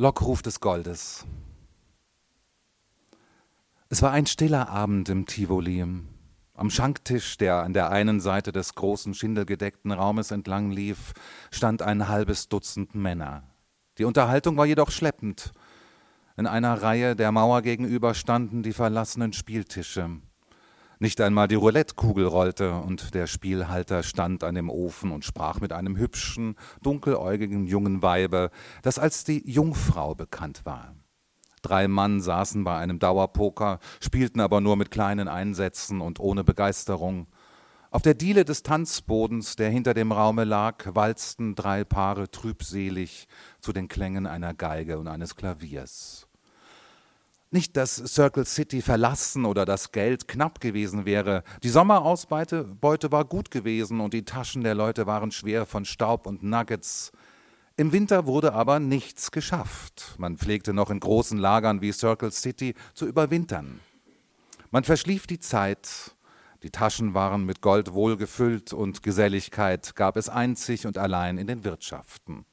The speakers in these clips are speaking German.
Lockruf des Goldes. Es war ein stiller Abend im Tivoli. Am Schanktisch, der an der einen Seite des großen schindelgedeckten Raumes entlang lief, stand ein halbes Dutzend Männer. Die Unterhaltung war jedoch schleppend. In einer Reihe der Mauer gegenüber standen die verlassenen Spieltische. Nicht einmal die Roulettekugel rollte, und der Spielhalter stand an dem Ofen und sprach mit einem hübschen, dunkeläugigen jungen Weibe, das als die Jungfrau bekannt war. Drei Mann saßen bei einem Dauerpoker, spielten aber nur mit kleinen Einsätzen und ohne Begeisterung. Auf der Diele des Tanzbodens, der hinter dem Raume lag, walzten drei Paare trübselig zu den Klängen einer Geige und eines Klaviers. Nicht, dass Circle City verlassen oder das Geld knapp gewesen wäre. Die Sommerausbeute Beute war gut gewesen und die Taschen der Leute waren schwer von Staub und Nuggets. Im Winter wurde aber nichts geschafft. Man pflegte noch in großen Lagern wie Circle City zu überwintern. Man verschlief die Zeit. Die Taschen waren mit Gold wohlgefüllt und Geselligkeit gab es einzig und allein in den Wirtschaften.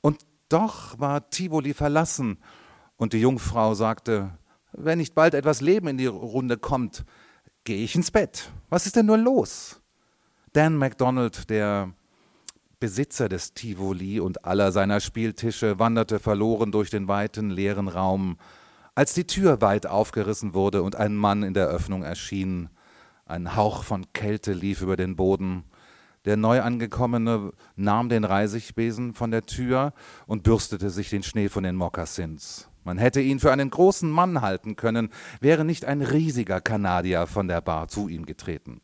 Und doch war Tivoli verlassen und die Jungfrau sagte, wenn nicht bald etwas Leben in die Runde kommt, gehe ich ins Bett. Was ist denn nur los? Dan MacDonald, der Besitzer des Tivoli und aller seiner Spieltische, wanderte verloren durch den weiten, leeren Raum, als die Tür weit aufgerissen wurde und ein Mann in der Öffnung erschien. Ein Hauch von Kälte lief über den Boden. Der Neuangekommene nahm den Reisigbesen von der Tür und bürstete sich den Schnee von den Mokassins. Man hätte ihn für einen großen Mann halten können, wäre nicht ein riesiger Kanadier von der Bar zu ihm getreten.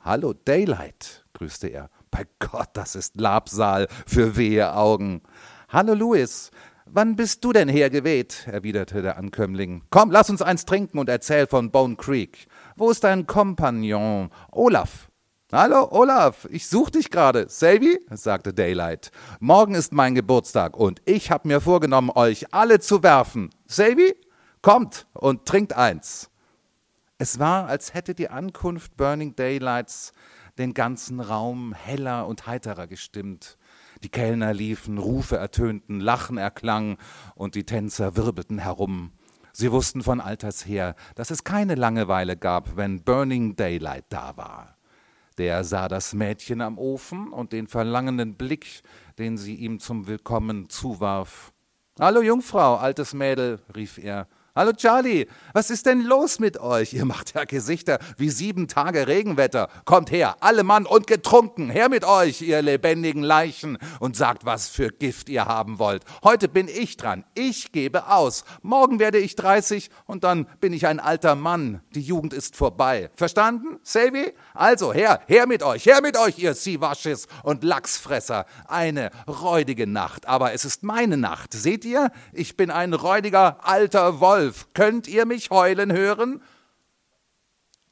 Hallo, Daylight, grüßte er. Bei Gott, das ist Labsal für wehe Augen. Hallo, Louis. Wann bist du denn hergeweht? erwiderte der Ankömmling. Komm, lass uns eins trinken und erzähl von Bone Creek. Wo ist dein Kompagnon? Olaf. Hallo, Olaf, ich such dich gerade. Selby, sagte Daylight. Morgen ist mein Geburtstag und ich habe mir vorgenommen, euch alle zu werfen. Selby, kommt und trinkt eins. Es war, als hätte die Ankunft Burning Daylights den ganzen Raum heller und heiterer gestimmt. Die Kellner liefen, Rufe ertönten, Lachen erklang und die Tänzer wirbelten herum. Sie wussten von alters her, dass es keine Langeweile gab, wenn Burning Daylight da war. Der sah das Mädchen am Ofen und den verlangenden Blick, den sie ihm zum Willkommen zuwarf. Hallo Jungfrau, altes Mädel, rief er, Hallo Charlie, was ist denn los mit euch? Ihr macht ja Gesichter wie sieben Tage Regenwetter. Kommt her, alle Mann und getrunken. Her mit euch, ihr lebendigen Leichen, und sagt, was für Gift ihr haben wollt. Heute bin ich dran. Ich gebe aus. Morgen werde ich 30 und dann bin ich ein alter Mann. Die Jugend ist vorbei. Verstanden, Selby? Also her, her mit euch, her mit euch, ihr Siwasches und Lachsfresser. Eine räudige Nacht, aber es ist meine Nacht. Seht ihr? Ich bin ein räudiger alter Wolf. Wolf, könnt ihr mich heulen hören?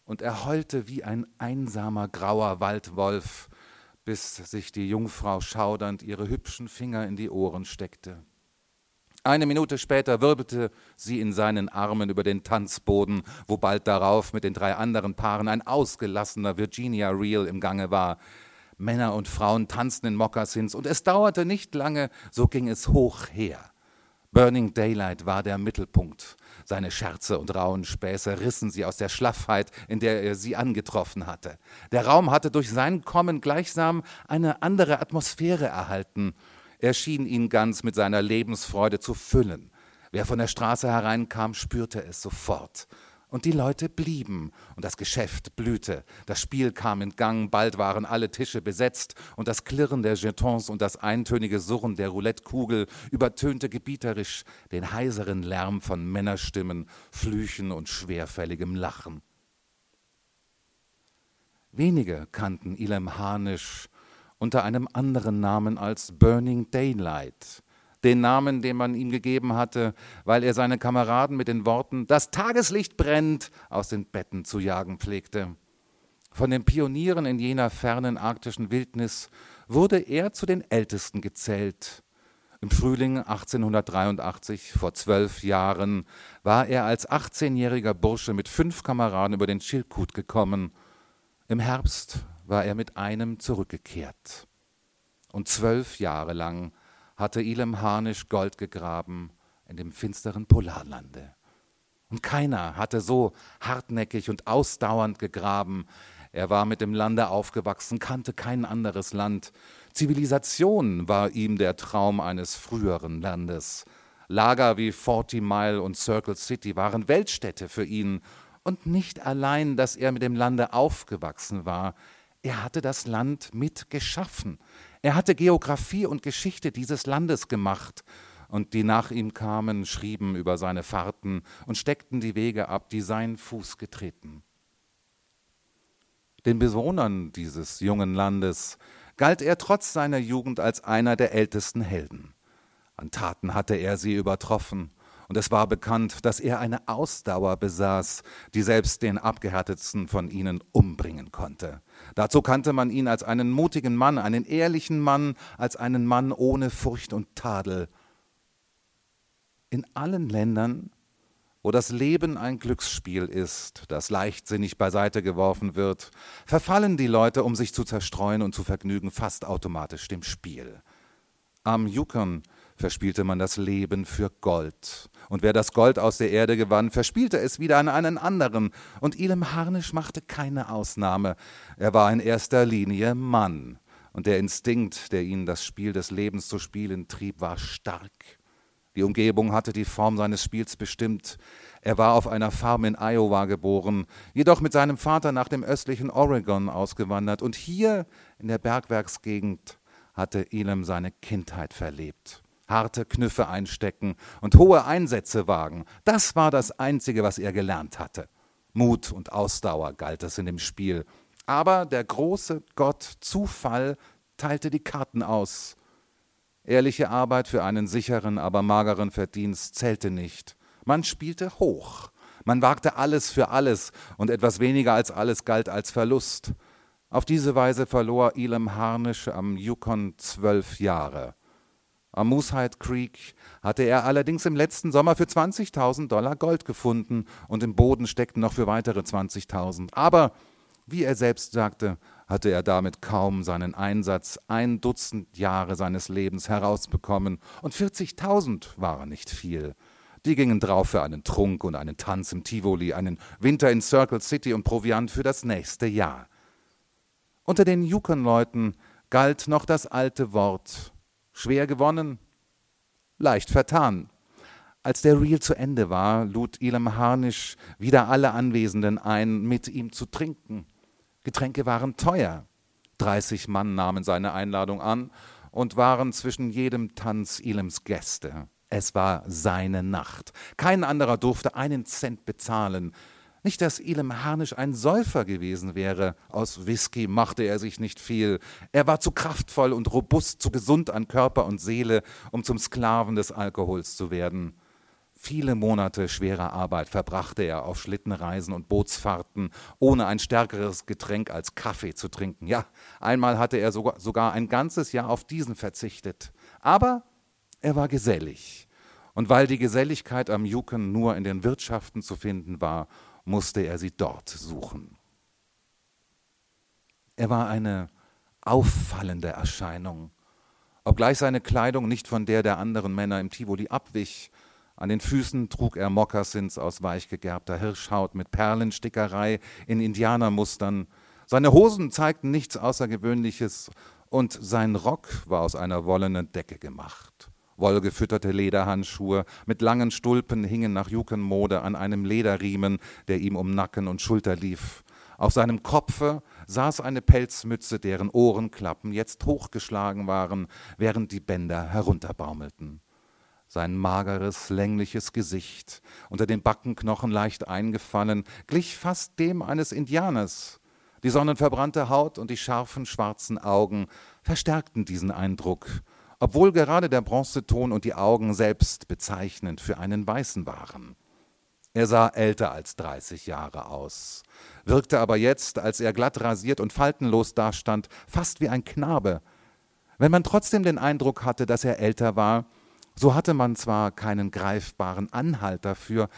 Und er heulte wie ein einsamer grauer Waldwolf, bis sich die Jungfrau schaudernd ihre hübschen Finger in die Ohren steckte. Eine Minute später wirbelte sie in seinen Armen über den Tanzboden, wo bald darauf mit den drei anderen Paaren ein ausgelassener Virginia Reel im Gange war. Männer und Frauen tanzten in Mokassins, und es dauerte nicht lange, so ging es hoch her. Burning Daylight war der Mittelpunkt. Seine Scherze und rauen Späße rissen sie aus der Schlaffheit, in der er sie angetroffen hatte. Der Raum hatte durch sein Kommen gleichsam eine andere Atmosphäre erhalten. Er schien ihn ganz mit seiner Lebensfreude zu füllen. Wer von der Straße hereinkam, spürte es sofort. Und die Leute blieben, und das Geschäft blühte. Das Spiel kam in Gang, bald waren alle Tische besetzt, und das Klirren der Jetons und das eintönige Surren der Roulettekugel übertönte gebieterisch den heiseren Lärm von Männerstimmen, Flüchen und schwerfälligem Lachen. Wenige kannten Ilem Hanisch unter einem anderen Namen als Burning Daylight den Namen, den man ihm gegeben hatte, weil er seine Kameraden mit den Worten Das Tageslicht brennt aus den Betten zu jagen pflegte. Von den Pionieren in jener fernen arktischen Wildnis wurde er zu den Ältesten gezählt. Im Frühling 1883, vor zwölf Jahren, war er als 18-jähriger Bursche mit fünf Kameraden über den Chilkut gekommen. Im Herbst war er mit einem zurückgekehrt. Und zwölf Jahre lang hatte Ilem Harnisch Gold gegraben in dem finsteren Polarlande. Und keiner hatte so hartnäckig und ausdauernd gegraben. Er war mit dem Lande aufgewachsen, kannte kein anderes Land. Zivilisation war ihm der Traum eines früheren Landes. Lager wie Forty Mile und Circle City waren Weltstädte für ihn. Und nicht allein, dass er mit dem Lande aufgewachsen war, er hatte das Land mit geschaffen. Er hatte Geographie und Geschichte dieses Landes gemacht und die nach ihm kamen, schrieben über seine Fahrten und steckten die Wege ab, die sein Fuß getreten. Den Bewohnern dieses jungen Landes galt er trotz seiner Jugend als einer der ältesten Helden. An Taten hatte er sie übertroffen, und es war bekannt, dass er eine Ausdauer besaß, die selbst den abgehärtetsten von ihnen umbringen konnte. Dazu kannte man ihn als einen mutigen Mann, einen ehrlichen Mann, als einen Mann ohne Furcht und Tadel, in allen Ländern, wo das Leben ein Glücksspiel ist, das leichtsinnig beiseite geworfen wird, verfallen die Leute, um sich zu zerstreuen und zu vergnügen, fast automatisch dem Spiel. Am Yukon verspielte man das Leben für Gold. Und wer das Gold aus der Erde gewann, verspielte es wieder an einen anderen. Und Ilem Harnisch machte keine Ausnahme. Er war in erster Linie Mann. Und der Instinkt, der ihn das Spiel des Lebens zu spielen trieb, war stark. Die Umgebung hatte die Form seines Spiels bestimmt. Er war auf einer Farm in Iowa geboren, jedoch mit seinem Vater nach dem östlichen Oregon ausgewandert. Und hier in der Bergwerksgegend hatte Elam seine Kindheit verlebt. Harte Knüffe einstecken und hohe Einsätze wagen, das war das Einzige, was er gelernt hatte. Mut und Ausdauer galt es in dem Spiel. Aber der große Gott Zufall teilte die Karten aus. Ehrliche Arbeit für einen sicheren, aber mageren Verdienst zählte nicht. Man spielte hoch. Man wagte alles für alles und etwas weniger als alles galt als Verlust. Auf diese Weise verlor Elam Harnisch am Yukon zwölf Jahre. Am Moosehead Creek hatte er allerdings im letzten Sommer für 20.000 Dollar Gold gefunden und im Boden steckten noch für weitere 20.000. Aber, wie er selbst sagte, hatte er damit kaum seinen Einsatz ein Dutzend Jahre seines Lebens herausbekommen, und 40.000 waren nicht viel. Die gingen drauf für einen Trunk und einen Tanz im Tivoli, einen Winter in Circle City und Proviant für das nächste Jahr. Unter den Yukon-Leuten galt noch das alte Wort schwer gewonnen, leicht vertan. Als der Reel zu Ende war, lud Elam Harnisch wieder alle Anwesenden ein, mit ihm zu trinken. Getränke waren teuer. 30 Mann nahmen seine Einladung an und waren zwischen jedem Tanz Elems Gäste. Es war seine Nacht. Kein anderer durfte einen Cent bezahlen. Nicht, dass Elam Harnisch ein Säufer gewesen wäre. Aus Whisky machte er sich nicht viel. Er war zu kraftvoll und robust, zu gesund an Körper und Seele, um zum Sklaven des Alkohols zu werden. Viele Monate schwerer Arbeit verbrachte er auf Schlittenreisen und Bootsfahrten, ohne ein stärkeres Getränk als Kaffee zu trinken. Ja, einmal hatte er sogar, ein ganzes Jahr auf diesen verzichtet. Aber er war gesellig. Und weil die Geselligkeit am Yukon nur in den Wirtschaften zu finden war, musste er sie dort suchen. Er war eine auffallende Erscheinung, obgleich seine Kleidung nicht von der der anderen Männer im Tivoli abwich, an den Füßen trug er Mokassins aus weichgegerbter Hirschhaut mit Perlenstickerei in Indianermustern. Seine Hosen zeigten nichts Außergewöhnliches und sein Rock war aus einer wollenen Decke gemacht. Wollgefütterte Lederhandschuhe mit langen Stulpen hingen nach Jukenmode an einem Lederriemen, der ihm um Nacken und Schulter lief. Auf seinem Kopfe saß eine Pelzmütze, deren Ohrenklappen jetzt hochgeschlagen waren, während die Bänder herunterbaumelten. Sein mageres, längliches Gesicht, unter den Backenknochen leicht eingefallen, glich fast dem eines Indianers. Die sonnenverbrannte Haut und die scharfen schwarzen Augen verstärkten diesen Eindruck, obwohl gerade der Bronzeton und die Augen selbst bezeichnend für einen Weißen waren. Er sah älter als 30 Jahre aus, wirkte aber jetzt, als er glatt rasiert und faltenlos dastand, fast wie ein Knabe. Wenn man trotzdem den Eindruck hatte, dass er älter war, so hatte man zwar keinen greifbaren Anhalt dafür,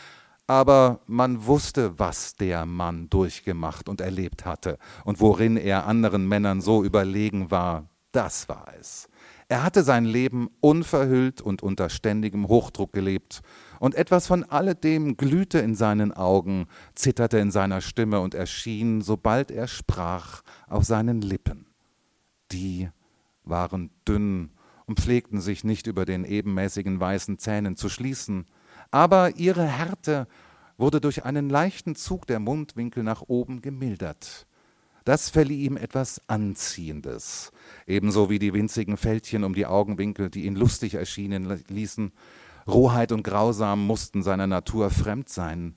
aber man wusste, was der Mann durchgemacht und erlebt hatte und worin er anderen Männern so überlegen war, das war es. Er hatte sein Leben unverhüllt und unter ständigem Hochdruck gelebt, und etwas von alledem glühte in seinen Augen, zitterte in seiner Stimme und erschien, sobald er sprach, auf seinen Lippen. Die waren dünn und pflegten sich nicht über den ebenmäßigen weißen Zähnen zu schließen, aber ihre Härte wurde durch einen leichten Zug der Mundwinkel nach oben gemildert. Das verlieh ihm etwas Anziehendes, ebenso wie die winzigen Fältchen um die Augenwinkel, die ihn lustig erschienen ließen. Rohheit und Grausam mussten seiner Natur fremd sein.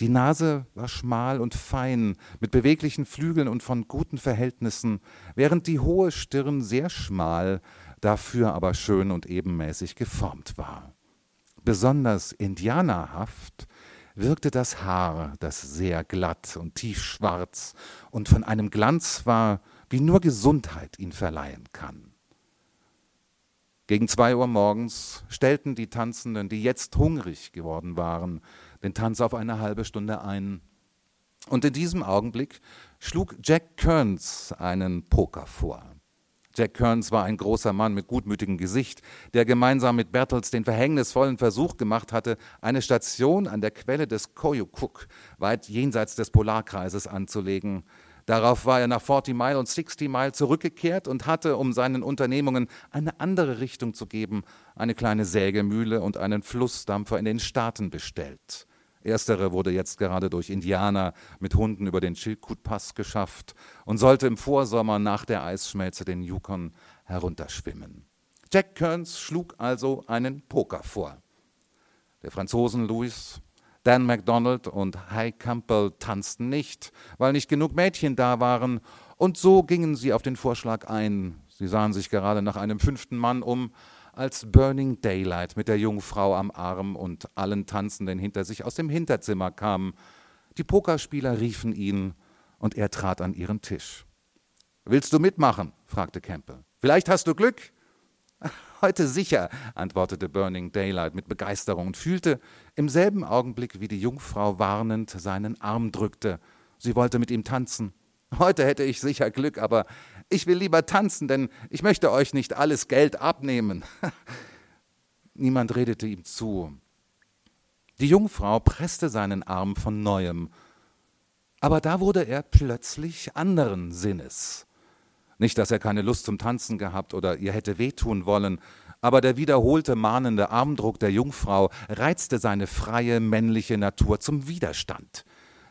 Die Nase war schmal und fein, mit beweglichen Flügeln und von guten Verhältnissen, während die hohe Stirn sehr schmal, dafür aber schön und ebenmäßig geformt war. Besonders indianerhaft wirkte das Haar, das sehr glatt und tiefschwarz und von einem Glanz war, wie nur Gesundheit ihn verleihen kann. Gegen zwei Uhr morgens stellten die Tanzenden, die jetzt hungrig geworden waren, den Tanz auf eine halbe Stunde ein. Und in diesem Augenblick schlug Jack Kearns einen Poker vor. Jack Kearns war ein großer Mann mit gutmütigem Gesicht, der gemeinsam mit Bertels den verhängnisvollen Versuch gemacht hatte, eine Station an der Quelle des Koyukuk weit jenseits des Polarkreises anzulegen. Darauf war er nach 40 Mile und 60 Mile zurückgekehrt und hatte, um seinen Unternehmungen eine andere Richtung zu geben, eine kleine Sägemühle und einen Flussdampfer in den Staaten bestellt. Erstere wurde jetzt gerade durch Indianer mit Hunden über den Chilkoot-Pass geschafft und sollte im Vorsommer nach der Eisschmelze den Yukon herunterschwimmen. Jack Kearns schlug also einen Poker vor. Der Franzosen Louis, Dan MacDonald und High Campbell tanzten nicht, weil nicht genug Mädchen da waren, und so gingen sie auf den Vorschlag ein. Sie sahen sich gerade nach einem fünften Mann um, als Burning Daylight mit der Jungfrau am Arm und allen Tanzenden hinter sich aus dem Hinterzimmer kam. Die Pokerspieler riefen ihn und er trat an ihren Tisch. Willst du mitmachen? fragte Campbell. Vielleicht hast du Glück? Heute sicher, antwortete Burning Daylight mit Begeisterung und fühlte im selben Augenblick, wie die Jungfrau warnend seinen Arm drückte. Sie wollte mit ihm tanzen. Heute hätte ich sicher Glück, aber ich will lieber tanzen, denn ich möchte euch nicht alles Geld abnehmen. Niemand redete ihm zu. Die Jungfrau presste seinen Arm von neuem, aber da wurde er plötzlich anderen Sinnes. Nicht, dass er keine Lust zum Tanzen gehabt oder ihr hätte wehtun wollen, aber der wiederholte mahnende Armdruck der Jungfrau reizte seine freie männliche Natur zum Widerstand.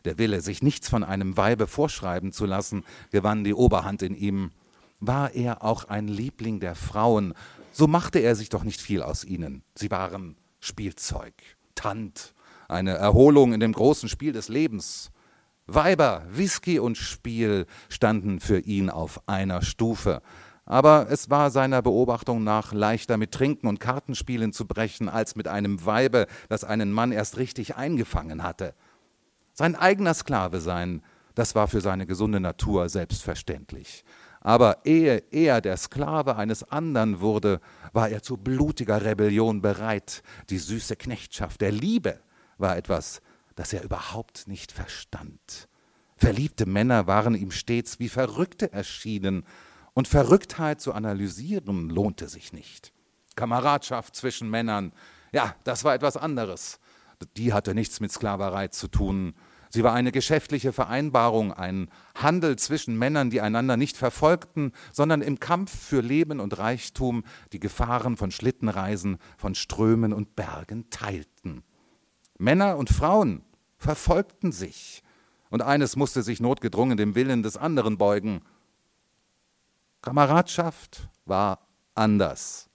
Der Wille, sich nichts von einem Weibe vorschreiben zu lassen, gewann die Oberhand in ihm. War er auch ein Liebling der Frauen, so machte er sich doch nicht viel aus ihnen. Sie waren Spielzeug, Tant, eine Erholung in dem großen Spiel des Lebens. Weiber, Whisky und Spiel standen für ihn auf einer Stufe. Aber es war seiner Beobachtung nach leichter mit Trinken und Kartenspielen zu brechen, als mit einem Weibe, das einen Mann erst richtig eingefangen hatte. Sein eigener Sklave sein, das war für seine gesunde Natur selbstverständlich. Aber ehe er der Sklave eines anderen wurde, war er zu blutiger Rebellion bereit. Die süße Knechtschaft der Liebe war etwas, das er überhaupt nicht verstand. Verliebte Männer waren ihm stets wie Verrückte erschienen, und Verrücktheit zu analysieren lohnte sich nicht. Kameradschaft zwischen Männern, ja, das war etwas anderes die hatte nichts mit Sklaverei zu tun. Sie war eine geschäftliche Vereinbarung, ein Handel zwischen Männern, die einander nicht verfolgten, sondern im Kampf für Leben und Reichtum die Gefahren von Schlittenreisen, von Strömen und Bergen teilten. Männer und Frauen verfolgten sich, und eines musste sich notgedrungen dem Willen des anderen beugen. Kameradschaft war anders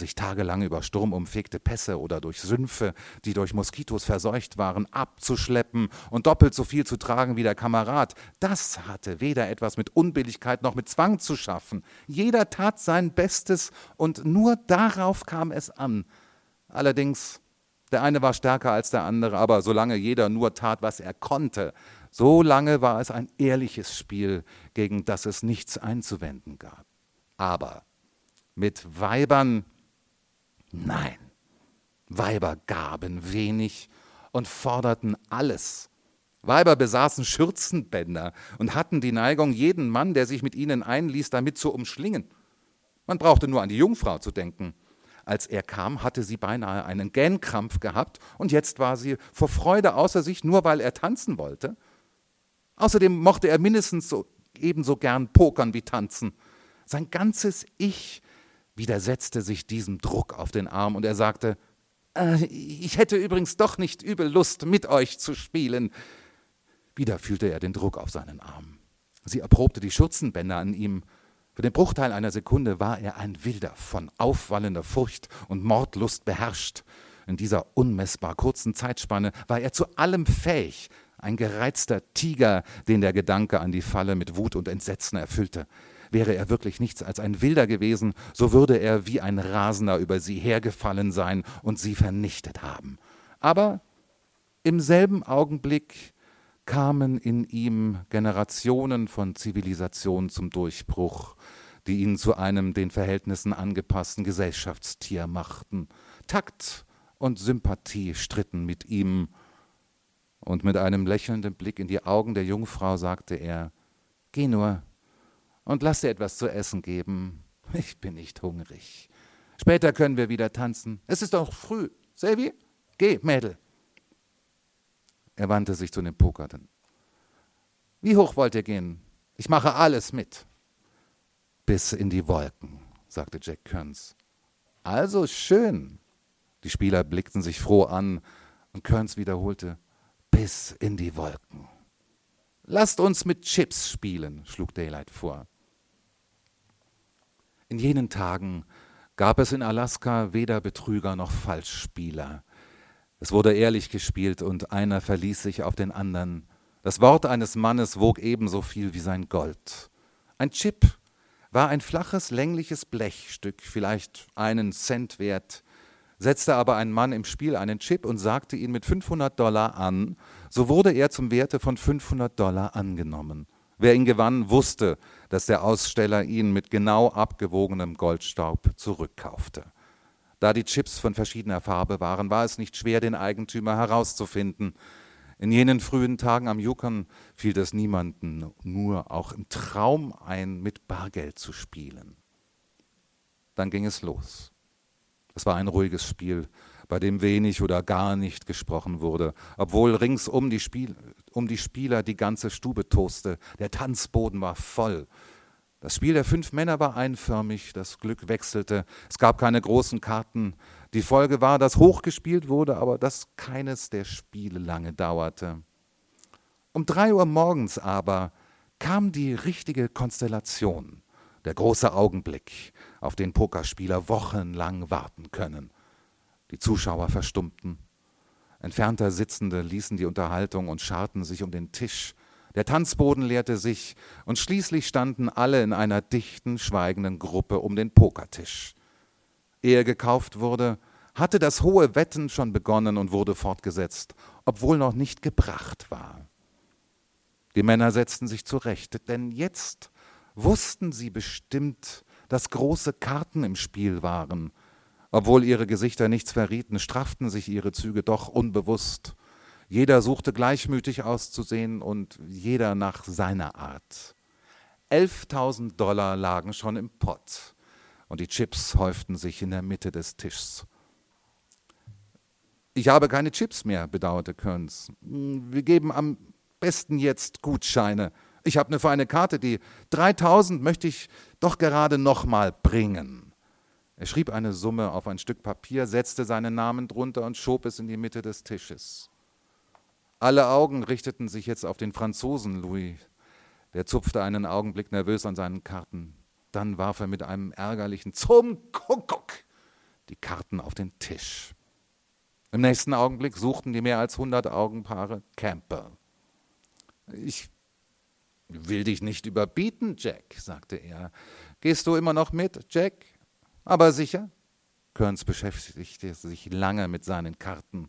sich tagelang über sturmumfegte Pässe oder durch Sümpfe, die durch Moskitos verseucht waren, abzuschleppen und doppelt so viel zu tragen wie der Kamerad, das hatte weder etwas mit Unbilligkeit noch mit Zwang zu schaffen. Jeder tat sein Bestes und nur darauf kam es an. Allerdings, der eine war stärker als der andere, aber solange jeder nur tat, was er konnte, so lange war es ein ehrliches Spiel, gegen das es nichts einzuwenden gab. Aber mit Weibern Nein, Weiber gaben wenig und forderten alles. Weiber besaßen Schürzenbänder und hatten die Neigung, jeden Mann, der sich mit ihnen einließ, damit zu umschlingen. Man brauchte nur an die Jungfrau zu denken. Als er kam, hatte sie beinahe einen Gähnkrampf gehabt und jetzt war sie vor Freude außer sich, nur weil er tanzen wollte. Außerdem mochte er mindestens so, ebenso gern pokern wie tanzen. Sein ganzes Ich widersetzte sich diesem Druck auf den Arm und er sagte, äh, ich hätte übrigens doch nicht übel Lust, mit euch zu spielen. Wieder fühlte er den Druck auf seinen Arm. Sie erprobte die Schürzenbänder an ihm. Für den Bruchteil einer Sekunde war er ein Wilder, von aufwallender Furcht und Mordlust beherrscht. In dieser unmessbar kurzen Zeitspanne war er zu allem fähig, ein gereizter Tiger, den der Gedanke an die Falle mit Wut und Entsetzen erfüllte. Wäre er wirklich nichts als ein Wilder gewesen, so würde er wie ein Rasender über sie hergefallen sein und sie vernichtet haben. Aber im selben Augenblick kamen in ihm Generationen von Zivilisation zum Durchbruch, die ihn zu einem den Verhältnissen angepassten Gesellschaftstier machten. Takt und Sympathie stritten mit ihm, und mit einem lächelnden Blick in die Augen der Jungfrau sagte er Geh nur, und lass dir etwas zu essen geben. Ich bin nicht hungrig. Später können wir wieder tanzen. Es ist doch früh. Selvi, geh, Mädel. Er wandte sich zu den Pokerten. Wie hoch wollt ihr gehen? Ich mache alles mit. Bis in die Wolken, sagte Jack Kearns. Also schön. Die Spieler blickten sich froh an und Kearns wiederholte, bis in die Wolken. Lasst uns mit Chips spielen, schlug Daylight vor. In jenen Tagen gab es in Alaska weder Betrüger noch Falschspieler. Es wurde ehrlich gespielt und einer verließ sich auf den anderen. Das Wort eines Mannes wog ebenso viel wie sein Gold. Ein Chip war ein flaches, längliches Blechstück, vielleicht einen Cent wert. Setzte aber ein Mann im Spiel einen Chip und sagte ihn mit 500 Dollar an, so wurde er zum Werte von 500 Dollar angenommen. Wer ihn gewann, wusste, dass der Aussteller ihn mit genau abgewogenem Goldstaub zurückkaufte. Da die Chips von verschiedener Farbe waren, war es nicht schwer, den Eigentümer herauszufinden. In jenen frühen Tagen am Yukon fiel es niemanden nur auch im Traum ein, mit Bargeld zu spielen. Dann ging es los. Es war ein ruhiges Spiel, bei dem wenig oder gar nicht gesprochen wurde, obwohl ringsum die, Spiel, um die Spieler die ganze Stube toste. Der Tanzboden war voll. Das Spiel der fünf Männer war einförmig, das Glück wechselte, es gab keine großen Karten. Die Folge war, dass hochgespielt wurde, aber dass keines der Spiele lange dauerte. Um drei Uhr morgens aber kam die richtige Konstellation, der große Augenblick, auf den Pokerspieler wochenlang warten können. Die Zuschauer verstummten. Entfernter Sitzende ließen die Unterhaltung und scharten sich um den Tisch. Der Tanzboden leerte sich, und schließlich standen alle in einer dichten, schweigenden Gruppe um den Pokertisch. Ehe gekauft wurde, hatte das hohe Wetten schon begonnen und wurde fortgesetzt, obwohl noch nicht gebracht war. Die Männer setzten sich zurecht, denn jetzt wussten sie bestimmt, dass große Karten im Spiel waren, obwohl ihre Gesichter nichts verrieten, strafften sich ihre Züge doch unbewusst. Jeder suchte gleichmütig auszusehen und jeder nach seiner Art. 11.000 Dollar lagen schon im Pott und die Chips häuften sich in der Mitte des Tischs. Ich habe keine Chips mehr, bedauerte Kearns. Wir geben am besten jetzt Gutscheine. Ich habe eine feine Karte, die 3000 möchte ich doch gerade nochmal bringen. Er schrieb eine Summe auf ein Stück Papier, setzte seinen Namen drunter und schob es in die Mitte des Tisches. Alle Augen richteten sich jetzt auf den Franzosen Louis. Der zupfte einen Augenblick nervös an seinen Karten. Dann warf er mit einem ärgerlichen Zum Kuckuck die Karten auf den Tisch. Im nächsten Augenblick suchten die mehr als hundert Augenpaare Camper. Ich will dich nicht überbieten, Jack, sagte er. Gehst du immer noch mit, Jack? Aber sicher, Kearns beschäftigte sich lange mit seinen Karten.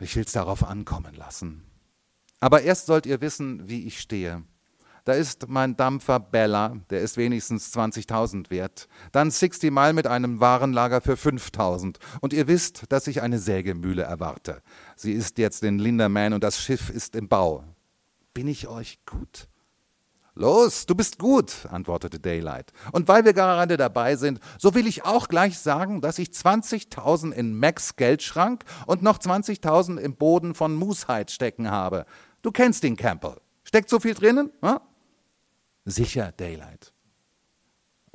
Ich will es darauf ankommen lassen. Aber erst sollt ihr wissen, wie ich stehe. Da ist mein Dampfer Bella, der ist wenigstens 20.000 wert. Dann 60 Mile mit einem Warenlager für 5.000. Und ihr wisst, dass ich eine Sägemühle erwarte. Sie ist jetzt in Linderman und das Schiff ist im Bau. Bin ich euch gut? Los, du bist gut, antwortete Daylight. Und weil wir gerade dabei sind, so will ich auch gleich sagen, dass ich 20.000 in Max Geldschrank und noch 20.000 im Boden von Moosehead stecken habe. Du kennst den Campbell. Steckt so viel drinnen? Hm? Sicher, Daylight.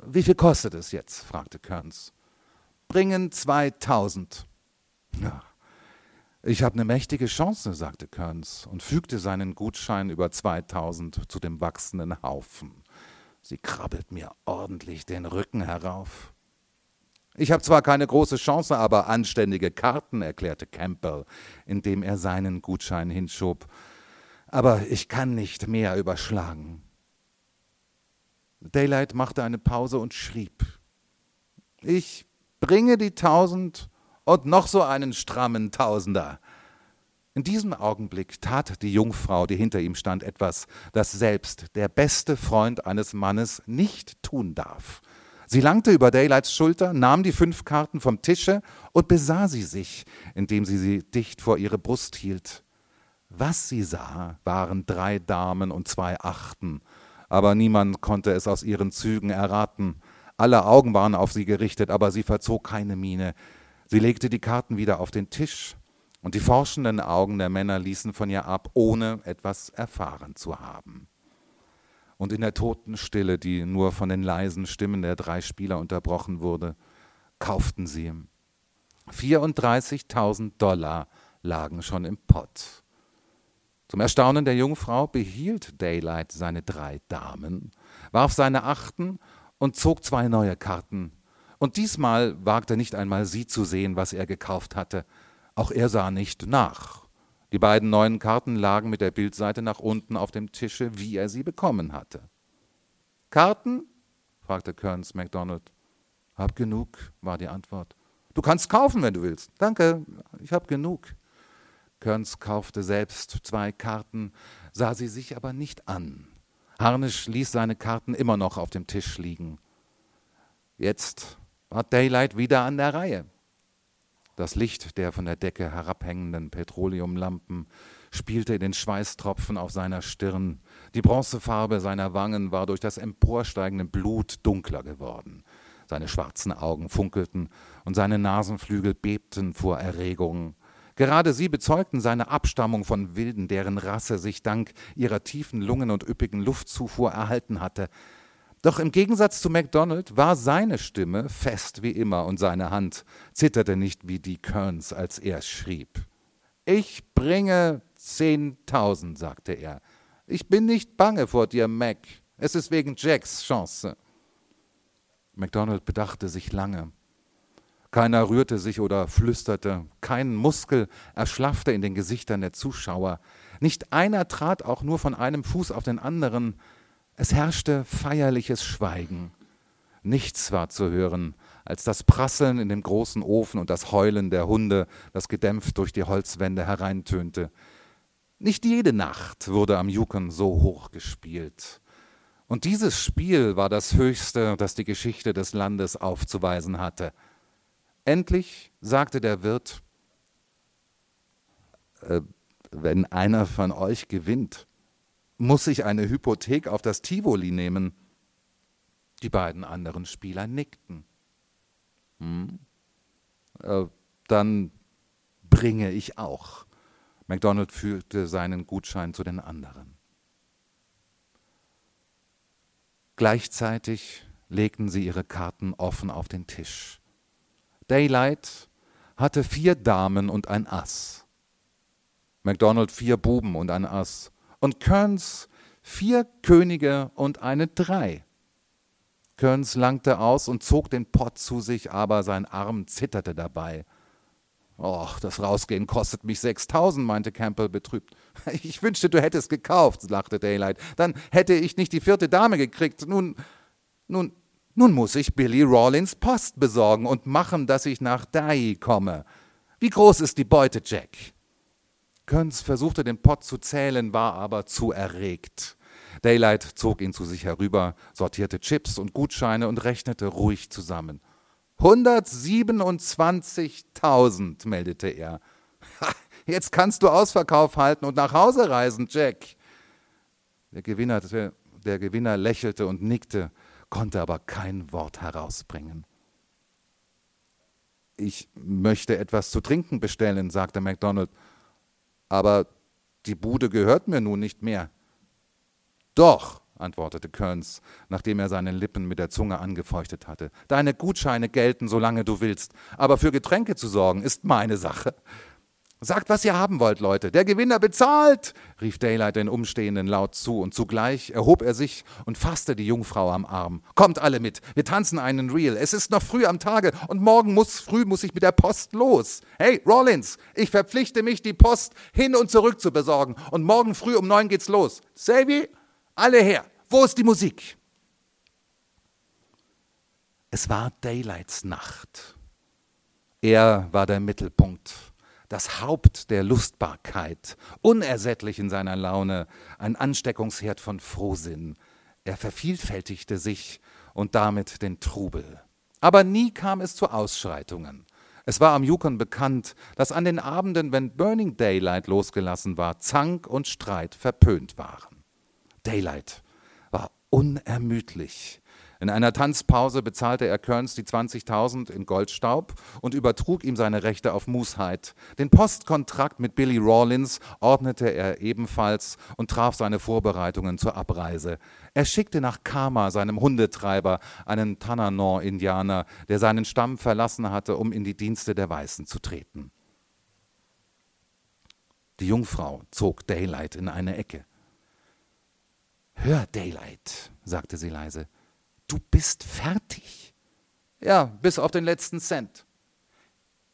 Wie viel kostet es jetzt? fragte Kearns. Bringen 2000. Ja, ich habe eine mächtige Chance, sagte Kearns und fügte seinen Gutschein über 2000 zu dem wachsenden Haufen. Sie krabbelt mir ordentlich den Rücken herauf. Ich habe zwar keine große Chance, aber anständige Karten, erklärte Campbell, indem er seinen Gutschein hinschob. Aber ich kann nicht mehr überschlagen. Daylight machte eine Pause und schrieb. Ich bringe die tausend und noch so einen strammen Tausender. In diesem Augenblick tat die Jungfrau, die hinter ihm stand, etwas, das selbst der beste Freund eines Mannes nicht tun darf. Sie langte über Daylights Schulter, nahm die fünf Karten vom Tische und besah sie sich, indem sie sie dicht vor ihre Brust hielt. Was sie sah, waren drei Damen und zwei Achten, aber niemand konnte es aus ihren Zügen erraten. Alle Augen waren auf sie gerichtet, aber sie verzog keine Miene. Sie legte die Karten wieder auf den Tisch, und die forschenden Augen der Männer ließen von ihr ab, ohne etwas erfahren zu haben. Und in der toten Stille, die nur von den leisen Stimmen der drei Spieler unterbrochen wurde, kauften sie. 34.000 Dollar lagen schon im Pott. Zum Erstaunen der Jungfrau behielt Daylight seine drei Damen, warf seine Achten und zog zwei neue Karten und diesmal wagte nicht einmal sie zu sehen, was er gekauft hatte. Auch er sah nicht nach. Die beiden neuen Karten lagen mit der Bildseite nach unten auf dem Tische, wie er sie bekommen hatte. Karten? fragte Kearns MacDonald. Hab genug, war die Antwort. Du kannst kaufen, wenn du willst. Danke, ich hab genug. Kearns kaufte selbst zwei Karten, sah sie sich aber nicht an. Harnisch ließ seine Karten immer noch auf dem Tisch liegen. Jetzt war Daylight wieder an der Reihe. Das Licht der von der Decke herabhängenden Petroleumlampen spielte in den Schweißtropfen auf seiner Stirn. Die Bronzefarbe seiner Wangen war durch das emporsteigende Blut dunkler geworden. Seine schwarzen Augen funkelten und seine Nasenflügel bebten vor Erregung. Gerade sie bezeugten seine Abstammung von Wilden, deren Rasse sich dank ihrer tiefen Lungen und üppigen Luftzufuhr erhalten hatte. Doch im Gegensatz zu MacDonald war seine Stimme fest wie immer und seine Hand zitterte nicht wie die Kearns, als er schrieb. Ich bringe zehntausend, sagte er. Ich bin nicht bange vor dir, Mac. Es ist wegen Jacks Chance. MacDonald bedachte sich lange. Keiner rührte sich oder flüsterte, kein Muskel erschlaffte in den Gesichtern der Zuschauer. Nicht einer trat auch nur von einem Fuß auf den anderen. Es herrschte feierliches Schweigen. Nichts war zu hören als das Prasseln in dem großen Ofen und das Heulen der Hunde, das gedämpft durch die Holzwände hereintönte. Nicht jede Nacht wurde am Yukon so hoch gespielt. Und dieses Spiel war das höchste, das die Geschichte des Landes aufzuweisen hatte. Endlich sagte der Wirt, äh, wenn einer von euch gewinnt, muss ich eine Hypothek auf das Tivoli nehmen? Die beiden anderen Spieler nickten. Hm? Äh, dann bringe ich auch. MacDonald führte seinen Gutschein zu den anderen. Gleichzeitig legten sie ihre Karten offen auf den Tisch. Daylight hatte vier Damen und ein Ass. MacDonald vier Buben und ein Ass und Kearns vier Könige und eine Drei. Kearns langte aus und zog den Pott zu sich, aber sein Arm zitterte dabei. Och, das Rausgehen kostet mich 6000, meinte Campbell betrübt. Ich wünschte, du hättest gekauft, lachte Daylight. Dann hätte ich nicht die vierte Dame gekriegt. Nun, nun, nun muss ich Billy Rawlins Post besorgen und machen, dass ich nach Dai komme. Wie groß ist die Beute, Jack? Kearns versuchte den Pott zu zählen, war aber zu erregt. Daylight zog ihn zu sich herüber, sortierte Chips und Gutscheine und rechnete ruhig zusammen. 127.000, meldete er. Jetzt kannst du Ausverkauf halten und nach Hause reisen, Jack. Der Gewinner Der Gewinner lächelte und nickte, konnte aber kein Wort herausbringen. Ich möchte etwas zu trinken bestellen, sagte MacDonald, aber die Bude gehört mir nun nicht mehr. Doch, antwortete Kearns, nachdem er seine Lippen mit der Zunge angefeuchtet hatte. Deine Gutscheine gelten, solange du willst, aber für Getränke zu sorgen ist meine Sache. Sagt, was ihr haben wollt, Leute. Der Gewinner bezahlt, rief Daylight den Umstehenden laut zu, und zugleich erhob er sich und fasste die Jungfrau am Arm. Kommt alle mit, wir tanzen einen Reel. Es ist noch früh am Tage und morgen muss früh muss ich mit der Post los. Hey, Rollins, ich verpflichte mich, die Post hin und zurück zu besorgen. Und morgen früh um neun geht's los. Savvy, alle her. Wo ist die Musik? Es war Daylights Nacht. Er war der Mittelpunkt das Haupt der Lustbarkeit, unersättlich in seiner Laune, ein Ansteckungsherd von Frohsinn. Er vervielfältigte sich und damit den Trubel. Aber nie kam es zu Ausschreitungen. Es war am Yukon bekannt, dass an den Abenden, wenn Burning Daylight losgelassen war, Zank und Streit verpönt waren. Daylight war unermüdlich. In einer Tanzpause bezahlte er Kearns die 20.000 in Goldstaub und übertrug ihm seine Rechte auf Mooseheit. Den Postkontrakt mit Billy Rawlins ordnete er ebenfalls und traf seine Vorbereitungen zur Abreise. Er schickte nach Kama, seinem Hundetreiber, einen Tannanon-Indianer, der seinen Stamm verlassen hatte, um in die Dienste der Weißen zu treten. Die Jungfrau zog Daylight in eine Ecke. Hör, Daylight, sagte sie leise, Du bist fertig. Ja, bis auf den letzten Cent.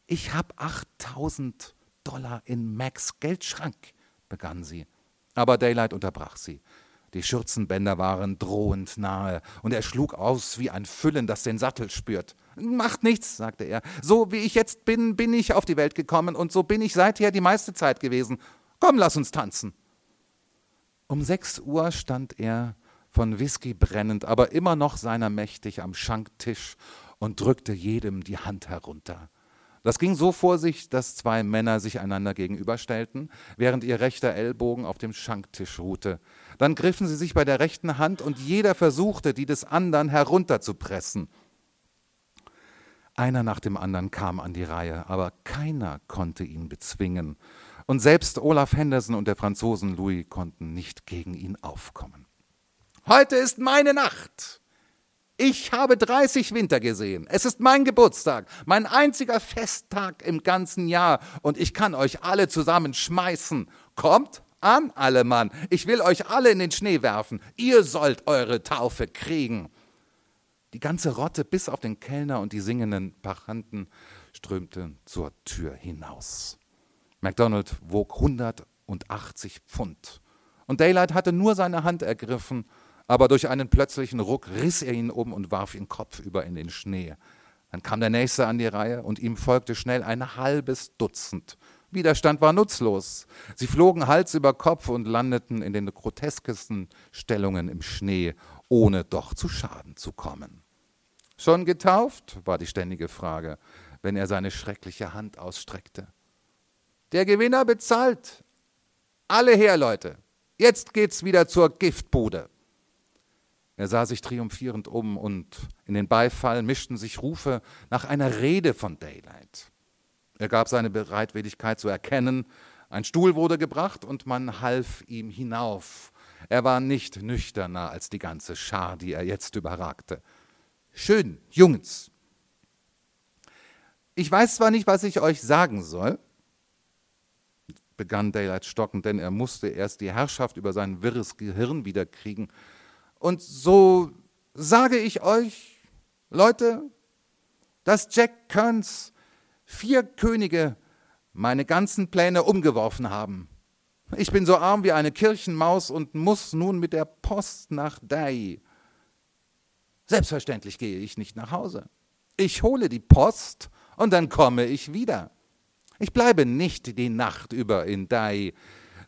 Ich habe 8000 Dollar in Max Geldschrank, begann sie. Aber Daylight unterbrach sie. Die Schürzenbänder waren drohend nahe, und er schlug aus wie ein Füllen, das den Sattel spürt. Macht nichts, sagte er. So wie ich jetzt bin, bin ich auf die Welt gekommen, und so bin ich seither die meiste Zeit gewesen. Komm, lass uns tanzen. Um sechs Uhr stand er von Whisky brennend, aber immer noch seiner mächtig am Schanktisch und drückte jedem die Hand herunter. Das ging so vor sich, dass zwei Männer sich einander gegenüberstellten, während ihr rechter Ellbogen auf dem Schanktisch ruhte. Dann griffen sie sich bei der rechten Hand und jeder versuchte, die des anderen herunterzupressen. Einer nach dem anderen kam an die Reihe, aber keiner konnte ihn bezwingen. Und selbst Olaf Henderson und der Franzosen Louis konnten nicht gegen ihn aufkommen. Heute ist meine Nacht. Ich habe 30 Winter gesehen. Es ist mein Geburtstag, mein einziger Festtag im ganzen Jahr und ich kann euch alle zusammen schmeißen. Kommt an, alle Mann. Ich will euch alle in den Schnee werfen. Ihr sollt eure Taufe kriegen. Die ganze Rotte bis auf den Kellner und die singenden Pachanten strömte zur Tür hinaus. MacDonald wog 180 Pfund. Und Daylight hatte nur seine Hand ergriffen aber durch einen plötzlichen Ruck riss er ihn um und warf ihn kopfüber in den Schnee. Dann kam der nächste an die Reihe und ihm folgte schnell ein halbes Dutzend. Widerstand war nutzlos. Sie flogen Hals über Kopf und landeten in den groteskesten Stellungen im Schnee, ohne doch zu Schaden zu kommen. Schon getauft? war die ständige Frage, wenn er seine schreckliche Hand ausstreckte. Der Gewinner bezahlt. Alle her, Leute. Jetzt geht's wieder zur Giftbude. Er sah sich triumphierend um und in den Beifall mischten sich Rufe nach einer Rede von Daylight. Er gab seine Bereitwilligkeit zu erkennen. Ein Stuhl wurde gebracht und man half ihm hinauf. Er war nicht nüchterner als die ganze Schar, die er jetzt überragte. Schön, Jungs. Ich weiß zwar nicht, was ich euch sagen soll, begann Daylight stockend, denn er musste erst die Herrschaft über sein wirres Gehirn wiederkriegen. Und so sage ich euch, Leute, dass Jack Kearns vier Könige meine ganzen Pläne umgeworfen haben. Ich bin so arm wie eine Kirchenmaus und muss nun mit der Post nach Dai. Selbstverständlich gehe ich nicht nach Hause. Ich hole die Post und dann komme ich wieder. Ich bleibe nicht die Nacht über in Dai,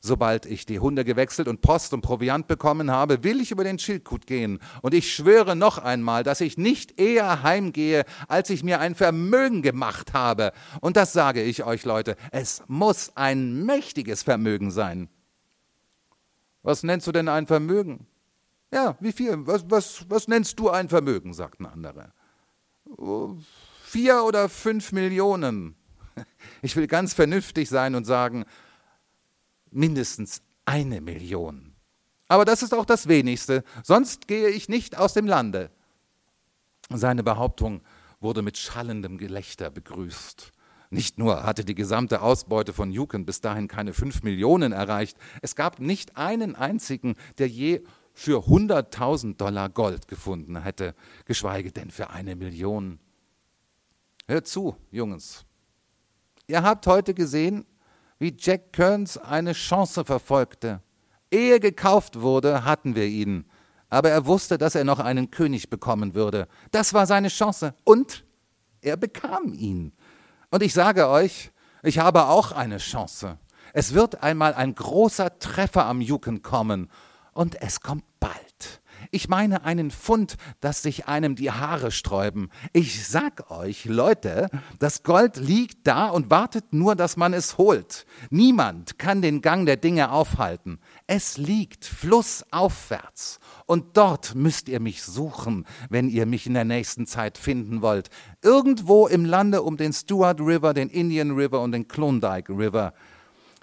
Sobald ich die Hunde gewechselt und Post und Proviant bekommen habe, will ich über den Schildgut gehen. Und ich schwöre noch einmal, dass ich nicht eher heimgehe, als ich mir ein Vermögen gemacht habe. Und das sage ich euch, Leute, es muss ein mächtiges Vermögen sein. Was nennst du denn ein Vermögen? Ja, wie viel? Was, was, was nennst du ein Vermögen? sagt ein anderer. Oh, vier oder fünf Millionen. Ich will ganz vernünftig sein und sagen, mindestens eine Million. Aber das ist auch das wenigste, sonst gehe ich nicht aus dem Lande. Seine Behauptung wurde mit schallendem Gelächter begrüßt. Nicht nur hatte die gesamte Ausbeute von Juken bis dahin keine fünf Millionen erreicht, es gab nicht einen einzigen, der je für 100.000 Dollar Gold gefunden hätte, geschweige denn für eine Million. Hört zu, Jungs. Ihr habt heute gesehen, wie Jack Kearns eine Chance verfolgte. Ehe gekauft wurde, hatten wir ihn. Aber er wusste, dass er noch einen König bekommen würde. Das war seine Chance. Und er bekam ihn. Und ich sage euch, ich habe auch eine Chance. Es wird einmal ein großer Treffer am Juken kommen. Und es kommt bald. Ich meine einen Fund, dass sich einem die Haare sträuben. Ich sag euch, Leute, das Gold liegt da und wartet nur, dass man es holt. Niemand kann den Gang der Dinge aufhalten. Es liegt flussaufwärts. Und dort müsst ihr mich suchen, wenn ihr mich in der nächsten Zeit finden wollt. Irgendwo im Lande um den Stuart River, den Indian River und den Klondike River.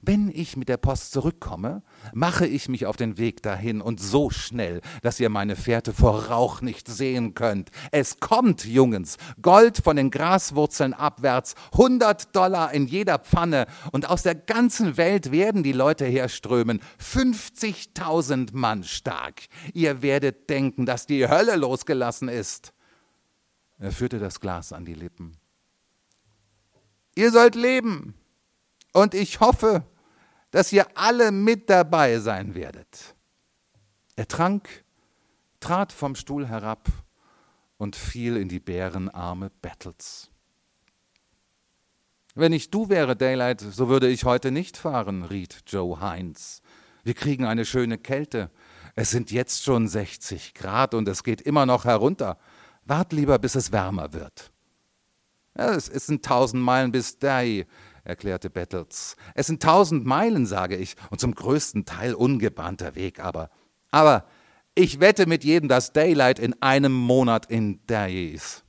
Wenn ich mit der Post zurückkomme, mache ich mich auf den Weg dahin und so schnell, dass ihr meine Fährte vor Rauch nicht sehen könnt. Es kommt, Jungens, Gold von den Graswurzeln abwärts, 100 Dollar in jeder Pfanne und aus der ganzen Welt werden die Leute herströmen, 50.000 Mann stark. Ihr werdet denken, dass die Hölle losgelassen ist. Er führte das Glas an die Lippen. Ihr sollt leben. Und ich hoffe, dass ihr alle mit dabei sein werdet. Er trank, trat vom Stuhl herab und fiel in die Bärenarme Battles. Wenn ich du wäre, Daylight, so würde ich heute nicht fahren, riet Joe Heinz. Wir kriegen eine schöne Kälte. Es sind jetzt schon 60 Grad und es geht immer noch herunter. Wart lieber, bis es wärmer wird. Ja, es sind tausend Meilen bis Day erklärte Battles. Es sind tausend Meilen, sage ich, und zum größten Teil ungebahnter Weg, aber, aber ich wette mit jedem, dass Daylight in einem Monat in Derry ist.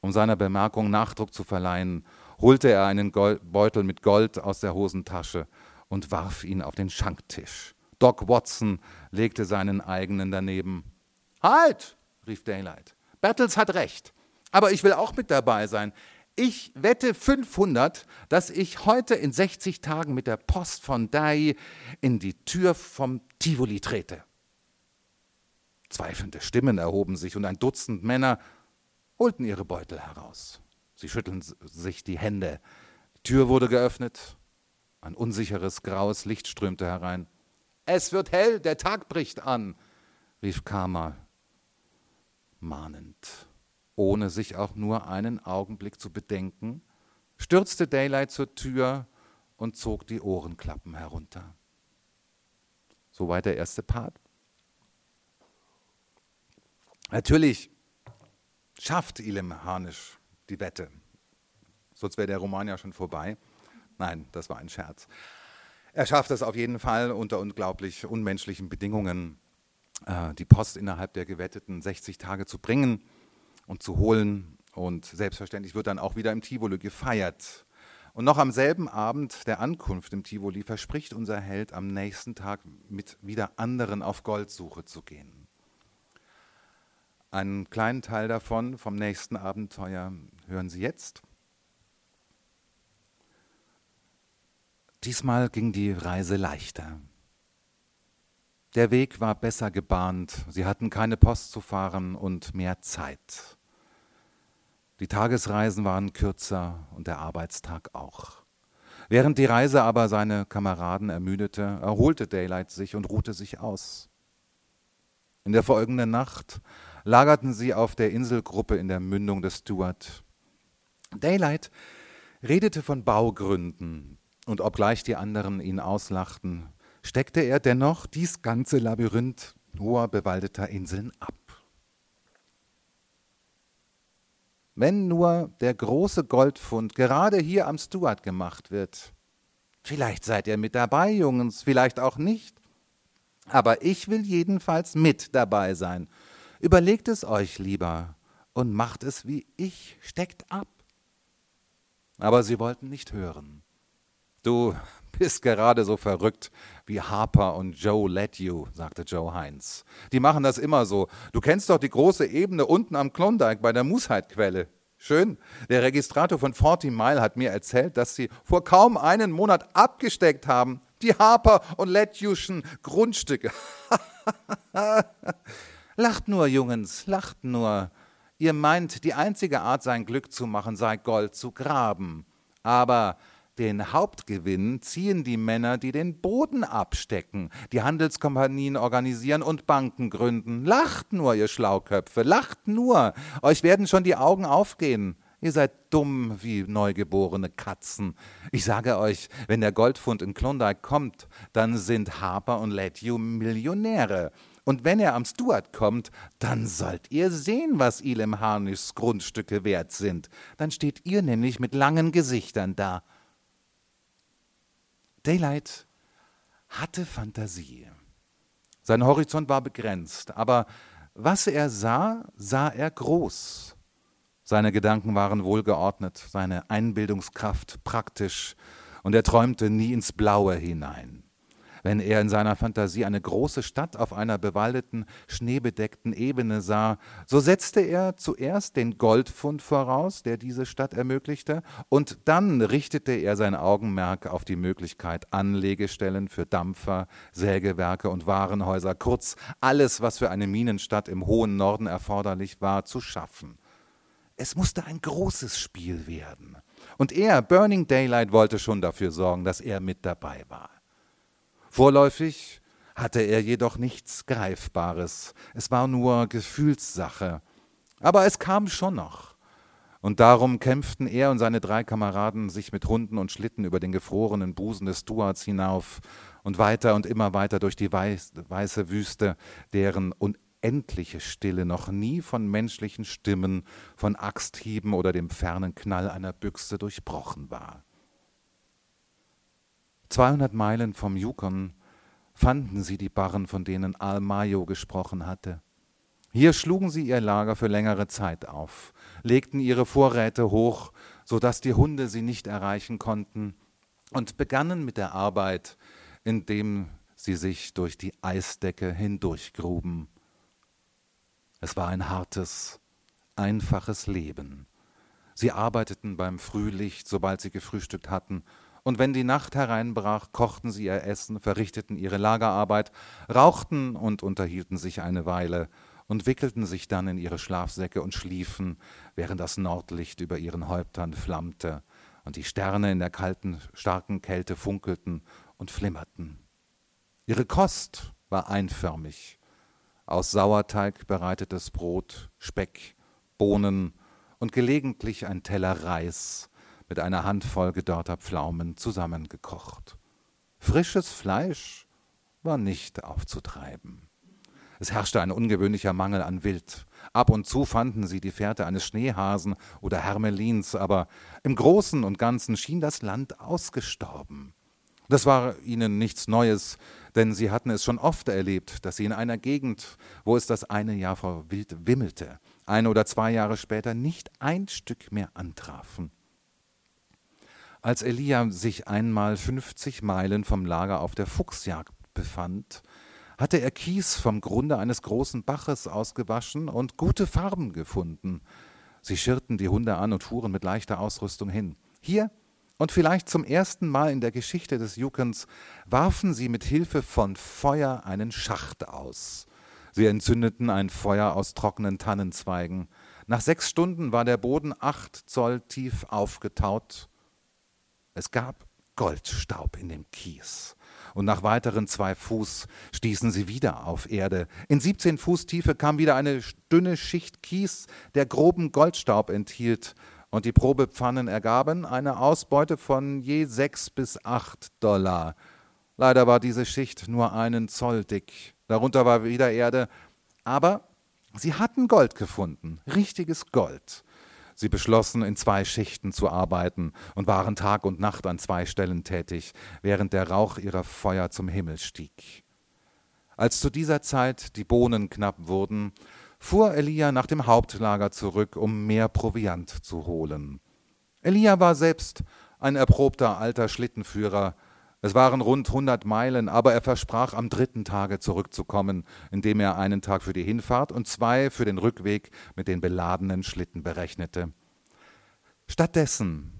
Um seiner Bemerkung Nachdruck zu verleihen, holte er einen Gold Beutel mit Gold aus der Hosentasche und warf ihn auf den Schanktisch. Doc Watson legte seinen eigenen daneben. Halt! rief Daylight. Battles hat recht. Aber ich will auch mit dabei sein. Ich wette 500, dass ich heute in 60 Tagen mit der Post von Dai in die Tür vom Tivoli trete. Zweifelnde Stimmen erhoben sich und ein Dutzend Männer holten ihre Beutel heraus. Sie schütteln sich die Hände. Die Tür wurde geöffnet. Ein unsicheres, graues Licht strömte herein. Es wird hell, der Tag bricht an, rief Karma mahnend ohne sich auch nur einen Augenblick zu bedenken, stürzte Daylight zur Tür und zog die Ohrenklappen herunter. Soweit der erste Part. Natürlich schafft Ilem Harnisch die Wette. Sonst wäre der Roman ja schon vorbei. Nein, das war ein Scherz. Er schafft es auf jeden Fall unter unglaublich unmenschlichen Bedingungen, äh, die Post innerhalb der gewetteten 60 Tage zu bringen und zu holen. Und selbstverständlich wird dann auch wieder im Tivoli gefeiert. Und noch am selben Abend der Ankunft im Tivoli verspricht unser Held am nächsten Tag mit wieder anderen auf Goldsuche zu gehen. Einen kleinen Teil davon vom nächsten Abenteuer hören Sie jetzt. Diesmal ging die Reise leichter. Der Weg war besser gebahnt, sie hatten keine Post zu fahren und mehr Zeit. Die Tagesreisen waren kürzer und der Arbeitstag auch. Während die Reise aber seine Kameraden ermüdete, erholte Daylight sich und ruhte sich aus. In der folgenden Nacht lagerten sie auf der Inselgruppe in der Mündung des Stuart. Daylight redete von Baugründen, und obgleich die anderen ihn auslachten, steckte er dennoch dies ganze Labyrinth hoher bewaldeter Inseln ab. Wenn nur der große Goldfund gerade hier am Stuart gemacht wird. Vielleicht seid ihr mit dabei, Jungs, vielleicht auch nicht. Aber ich will jedenfalls mit dabei sein. Überlegt es euch lieber und macht es wie ich, steckt ab. Aber sie wollten nicht hören. Du bist gerade so verrückt wie Harper und Joe You, sagte Joe Heinz. Die machen das immer so. Du kennst doch die große Ebene unten am Klondike bei der Mooshead-Quelle. Schön. Der Registrator von Forty Mile hat mir erzählt, dass sie vor kaum einen Monat abgesteckt haben. Die Harper und Let You'schen Grundstücke. lacht nur, Jungens, lacht nur. Ihr meint, die einzige Art, sein Glück zu machen, sei Gold zu graben. Aber den Hauptgewinn ziehen die Männer, die den Boden abstecken, die Handelskompanien organisieren und Banken gründen. Lacht nur, ihr Schlauköpfe, lacht nur. Euch werden schon die Augen aufgehen. Ihr seid dumm wie neugeborene Katzen. Ich sage euch, wenn der Goldfund in Klondike kommt, dann sind Harper und Letthew Millionäre. Und wenn er am Stuart kommt, dann sollt ihr sehen, was Elam Harnischs Grundstücke wert sind. Dann steht ihr nämlich mit langen Gesichtern da. Daylight hatte Fantasie. Sein Horizont war begrenzt, aber was er sah, sah er groß. Seine Gedanken waren wohlgeordnet, seine Einbildungskraft praktisch, und er träumte nie ins Blaue hinein wenn er in seiner Fantasie eine große Stadt auf einer bewaldeten, schneebedeckten Ebene sah, so setzte er zuerst den Goldfund voraus, der diese Stadt ermöglichte, und dann richtete er sein Augenmerk auf die Möglichkeit, Anlegestellen für Dampfer, Sägewerke und Warenhäuser, kurz alles, was für eine Minenstadt im hohen Norden erforderlich war, zu schaffen. Es musste ein großes Spiel werden. Und er, Burning Daylight, wollte schon dafür sorgen, dass er mit dabei war. Vorläufig hatte er jedoch nichts Greifbares, es war nur Gefühlssache. Aber es kam schon noch. Und darum kämpften er und seine drei Kameraden sich mit Hunden und Schlitten über den gefrorenen Busen des Stuarts hinauf und weiter und immer weiter durch die weiße Wüste, deren unendliche Stille noch nie von menschlichen Stimmen, von Axthieben oder dem fernen Knall einer Büchse durchbrochen war. 200 Meilen vom Yukon fanden sie die Barren, von denen Al-Mayo gesprochen hatte. Hier schlugen sie ihr Lager für längere Zeit auf, legten ihre Vorräte hoch, so dass die Hunde sie nicht erreichen konnten, und begannen mit der Arbeit, indem sie sich durch die Eisdecke hindurchgruben. Es war ein hartes, einfaches Leben. Sie arbeiteten beim Frühlicht, sobald sie gefrühstückt hatten, und wenn die Nacht hereinbrach, kochten sie ihr Essen, verrichteten ihre Lagerarbeit, rauchten und unterhielten sich eine Weile und wickelten sich dann in ihre Schlafsäcke und schliefen, während das Nordlicht über ihren Häuptern flammte und die Sterne in der kalten, starken Kälte funkelten und flimmerten. Ihre Kost war einförmig. Aus Sauerteig bereitetes Brot, Speck, Bohnen und gelegentlich ein Teller Reis mit einer Handvoll gedörrter Pflaumen zusammengekocht. Frisches Fleisch war nicht aufzutreiben. Es herrschte ein ungewöhnlicher Mangel an Wild. Ab und zu fanden sie die Fährte eines Schneehasen oder Hermelins, aber im Großen und Ganzen schien das Land ausgestorben. Das war ihnen nichts Neues, denn sie hatten es schon oft erlebt, dass sie in einer Gegend, wo es das eine Jahr vor Wild wimmelte, ein oder zwei Jahre später nicht ein Stück mehr antrafen. Als Elia sich einmal 50 Meilen vom Lager auf der Fuchsjagd befand, hatte er Kies vom Grunde eines großen Baches ausgewaschen und gute Farben gefunden. Sie schirrten die Hunde an und fuhren mit leichter Ausrüstung hin. Hier und vielleicht zum ersten Mal in der Geschichte des Yukons warfen sie mit Hilfe von Feuer einen Schacht aus. Sie entzündeten ein Feuer aus trockenen Tannenzweigen. Nach sechs Stunden war der Boden acht Zoll tief aufgetaut es gab Goldstaub in dem Kies. Und nach weiteren zwei Fuß stießen sie wieder auf Erde. In 17 Fuß Tiefe kam wieder eine dünne Schicht Kies, der groben Goldstaub enthielt. Und die Probepfannen ergaben eine Ausbeute von je sechs bis acht Dollar. Leider war diese Schicht nur einen Zoll dick. Darunter war wieder Erde. Aber sie hatten Gold gefunden, richtiges Gold. Sie beschlossen, in zwei Schichten zu arbeiten und waren Tag und Nacht an zwei Stellen tätig, während der Rauch ihrer Feuer zum Himmel stieg. Als zu dieser Zeit die Bohnen knapp wurden, fuhr Elia nach dem Hauptlager zurück, um mehr Proviant zu holen. Elia war selbst ein erprobter alter Schlittenführer. Es waren rund 100 Meilen, aber er versprach, am dritten Tage zurückzukommen, indem er einen Tag für die Hinfahrt und zwei für den Rückweg mit den beladenen Schlitten berechnete. Stattdessen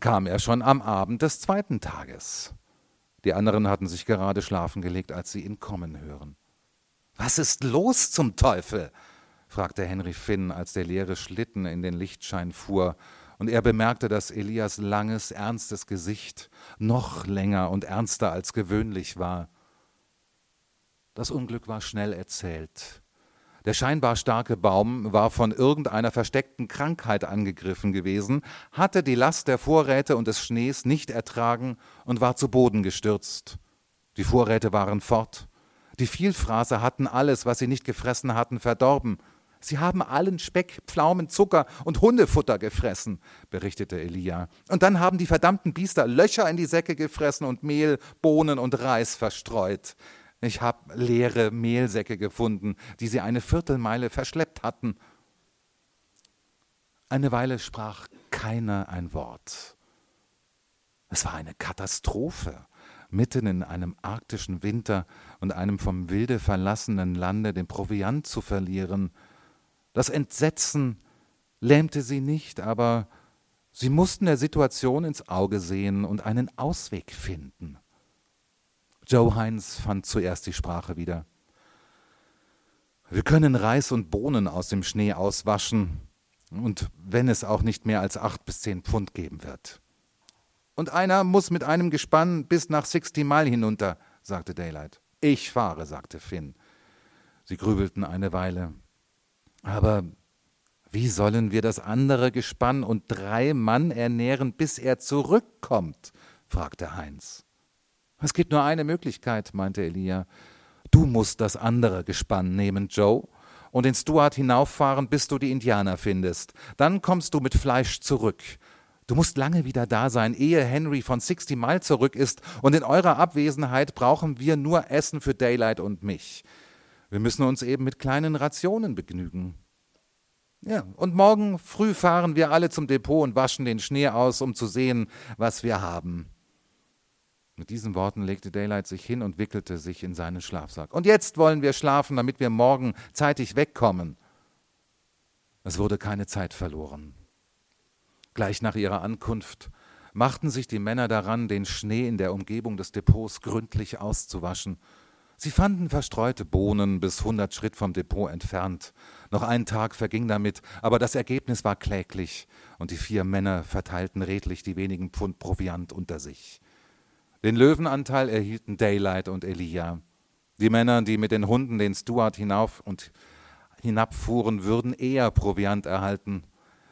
kam er schon am Abend des zweiten Tages. Die anderen hatten sich gerade schlafen gelegt, als sie ihn kommen hören. Was ist los zum Teufel? fragte Henry Finn, als der leere Schlitten in den Lichtschein fuhr, und er bemerkte, dass Elias langes, ernstes Gesicht noch länger und ernster als gewöhnlich war. Das Unglück war schnell erzählt. Der scheinbar starke Baum war von irgendeiner versteckten Krankheit angegriffen gewesen, hatte die Last der Vorräte und des Schnees nicht ertragen und war zu Boden gestürzt. Die Vorräte waren fort. Die Vielfraße hatten alles, was sie nicht gefressen hatten, verdorben. Sie haben allen Speck, Pflaumen, Zucker und Hundefutter gefressen, berichtete Elia. Und dann haben die verdammten Biester Löcher in die Säcke gefressen und Mehl, Bohnen und Reis verstreut. Ich habe leere Mehlsäcke gefunden, die sie eine Viertelmeile verschleppt hatten. Eine Weile sprach keiner ein Wort. Es war eine Katastrophe, mitten in einem arktischen Winter und einem vom Wilde verlassenen Lande den Proviant zu verlieren. Das Entsetzen lähmte sie nicht, aber sie mussten der Situation ins Auge sehen und einen Ausweg finden. Joe Heinz fand zuerst die Sprache wieder. Wir können Reis und Bohnen aus dem Schnee auswaschen, und wenn es auch nicht mehr als acht bis zehn Pfund geben wird. Und einer muss mit einem Gespann bis nach Sixty Mile hinunter, sagte Daylight. Ich fahre, sagte Finn. Sie grübelten eine Weile. Aber wie sollen wir das andere Gespann und drei Mann ernähren, bis er zurückkommt? fragte Heinz. Es gibt nur eine Möglichkeit, meinte Elia. Du musst das andere Gespann nehmen, Joe, und in Stuart hinauffahren, bis du die Indianer findest. Dann kommst du mit Fleisch zurück. Du musst lange wieder da sein, ehe Henry von Sixty Mile zurück ist, und in eurer Abwesenheit brauchen wir nur Essen für Daylight und mich. Wir müssen uns eben mit kleinen Rationen begnügen. Ja, und morgen früh fahren wir alle zum Depot und waschen den Schnee aus, um zu sehen, was wir haben. Mit diesen Worten legte Daylight sich hin und wickelte sich in seinen Schlafsack. Und jetzt wollen wir schlafen, damit wir morgen zeitig wegkommen. Es wurde keine Zeit verloren. Gleich nach ihrer Ankunft machten sich die Männer daran, den Schnee in der Umgebung des Depots gründlich auszuwaschen. Sie fanden verstreute Bohnen bis hundert Schritt vom Depot entfernt. Noch ein Tag verging damit, aber das Ergebnis war kläglich, und die vier Männer verteilten redlich die wenigen Pfund Proviant unter sich. Den Löwenanteil erhielten Daylight und Elia. Die Männer, die mit den Hunden den Stuart hinauf und hinabfuhren, würden eher Proviant erhalten.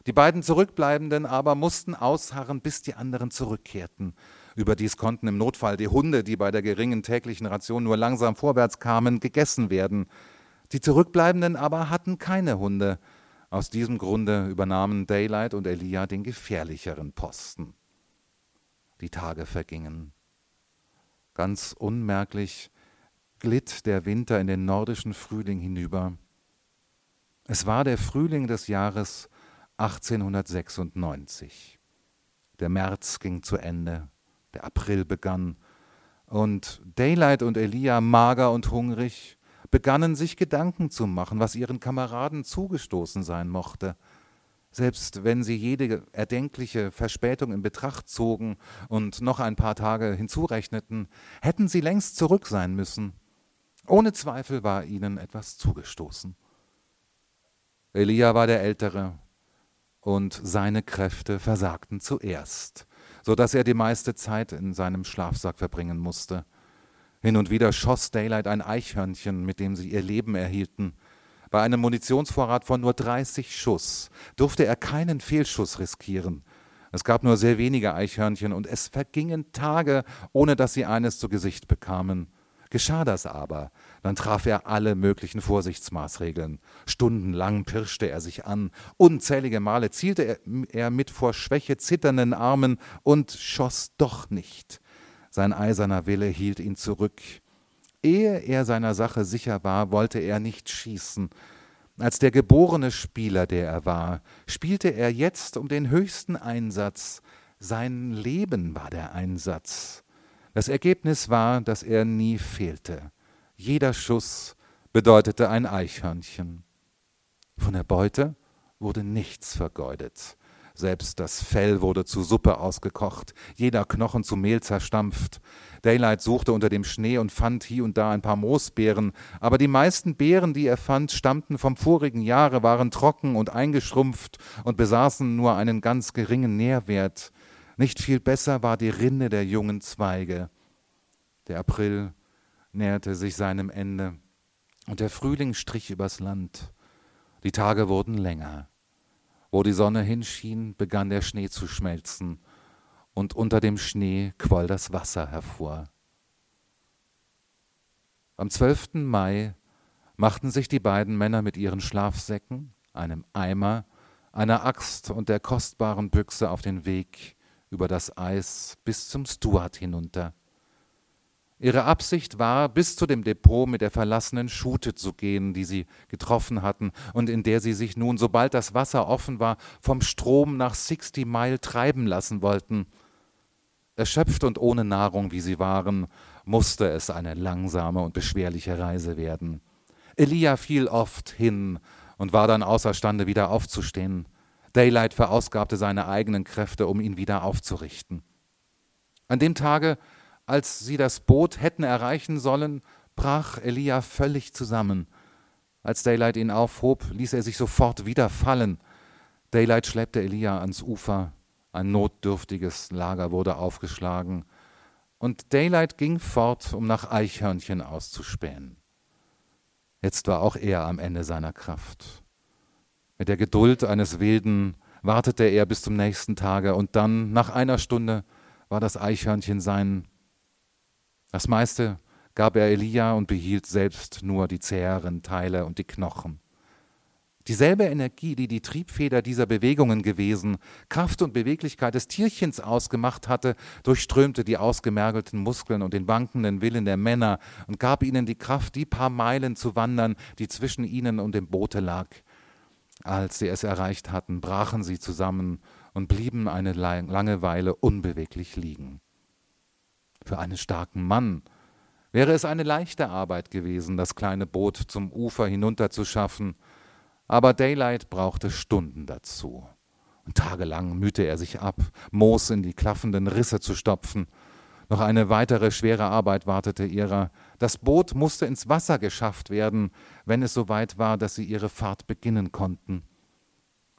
Die beiden Zurückbleibenden aber mussten ausharren, bis die anderen zurückkehrten. Überdies konnten im Notfall die Hunde, die bei der geringen täglichen Ration nur langsam vorwärts kamen, gegessen werden. Die Zurückbleibenden aber hatten keine Hunde. Aus diesem Grunde übernahmen Daylight und Elia den gefährlicheren Posten. Die Tage vergingen. Ganz unmerklich glitt der Winter in den nordischen Frühling hinüber. Es war der Frühling des Jahres 1896. Der März ging zu Ende, der April begann, und Daylight und Elia, mager und hungrig, begannen sich Gedanken zu machen, was ihren Kameraden zugestoßen sein mochte selbst wenn sie jede erdenkliche Verspätung in Betracht zogen und noch ein paar Tage hinzurechneten, hätten sie längst zurück sein müssen. Ohne Zweifel war ihnen etwas zugestoßen. Elia war der Ältere, und seine Kräfte versagten zuerst, so dass er die meiste Zeit in seinem Schlafsack verbringen musste. Hin und wieder schoss Daylight ein Eichhörnchen, mit dem sie ihr Leben erhielten, bei einem Munitionsvorrat von nur 30 Schuss durfte er keinen Fehlschuss riskieren. Es gab nur sehr wenige Eichhörnchen und es vergingen Tage, ohne dass sie eines zu Gesicht bekamen. Geschah das aber, dann traf er alle möglichen Vorsichtsmaßregeln. Stundenlang pirschte er sich an, unzählige Male zielte er, mit vor Schwäche zitternden Armen und schoss doch nicht. Sein eiserner Wille hielt ihn zurück. Ehe er seiner Sache sicher war, wollte er nicht schießen. Als der geborene Spieler, der er war, spielte er jetzt um den höchsten Einsatz. Sein Leben war der Einsatz. Das Ergebnis war, dass er nie fehlte. Jeder Schuss bedeutete ein Eichhörnchen. Von der Beute wurde nichts vergeudet. Selbst das Fell wurde zu Suppe ausgekocht, jeder Knochen zu Mehl zerstampft. Daylight suchte unter dem Schnee und fand hier und da ein paar Moosbeeren, aber die meisten Beeren, die er fand, stammten vom vorigen Jahre, waren trocken und eingeschrumpft und besaßen nur einen ganz geringen Nährwert. Nicht viel besser war die Rinde der jungen Zweige. Der April näherte sich seinem Ende und der Frühling strich übers Land. Die Tage wurden länger. Wo die Sonne hinschien, begann der Schnee zu schmelzen, und unter dem Schnee quoll das Wasser hervor. Am 12. Mai machten sich die beiden Männer mit ihren Schlafsäcken, einem Eimer, einer Axt und der kostbaren Büchse auf den Weg über das Eis bis zum Stuart hinunter. Ihre Absicht war, bis zu dem Depot mit der verlassenen Schute zu gehen, die sie getroffen hatten und in der sie sich nun, sobald das Wasser offen war, vom Strom nach Sixty Mile treiben lassen wollten. Erschöpft und ohne Nahrung, wie sie waren, musste es eine langsame und beschwerliche Reise werden. Elia fiel oft hin und war dann außerstande, wieder aufzustehen. Daylight verausgabte seine eigenen Kräfte, um ihn wieder aufzurichten. An dem Tage als sie das Boot hätten erreichen sollen, brach Elia völlig zusammen. Als Daylight ihn aufhob, ließ er sich sofort wieder fallen. Daylight schleppte Elia ans Ufer. Ein notdürftiges Lager wurde aufgeschlagen. Und Daylight ging fort, um nach Eichhörnchen auszuspähen. Jetzt war auch er am Ende seiner Kraft. Mit der Geduld eines Wilden wartete er bis zum nächsten Tage, und dann, nach einer Stunde, war das Eichhörnchen sein das meiste gab er Elia und behielt selbst nur die zäheren Teile und die Knochen. Dieselbe Energie, die die Triebfeder dieser Bewegungen gewesen, Kraft und Beweglichkeit des Tierchens ausgemacht hatte, durchströmte die ausgemergelten Muskeln und den wankenden Willen der Männer und gab ihnen die Kraft, die paar Meilen zu wandern, die zwischen ihnen und dem Boote lag. Als sie es erreicht hatten, brachen sie zusammen und blieben eine lange Weile unbeweglich liegen. Für einen starken Mann wäre es eine leichte Arbeit gewesen, das kleine Boot zum Ufer hinunterzuschaffen, aber Daylight brauchte Stunden dazu. Und tagelang mühte er sich ab, Moos in die klaffenden Risse zu stopfen. Noch eine weitere schwere Arbeit wartete ihrer. Das Boot musste ins Wasser geschafft werden, wenn es soweit war, dass sie ihre Fahrt beginnen konnten.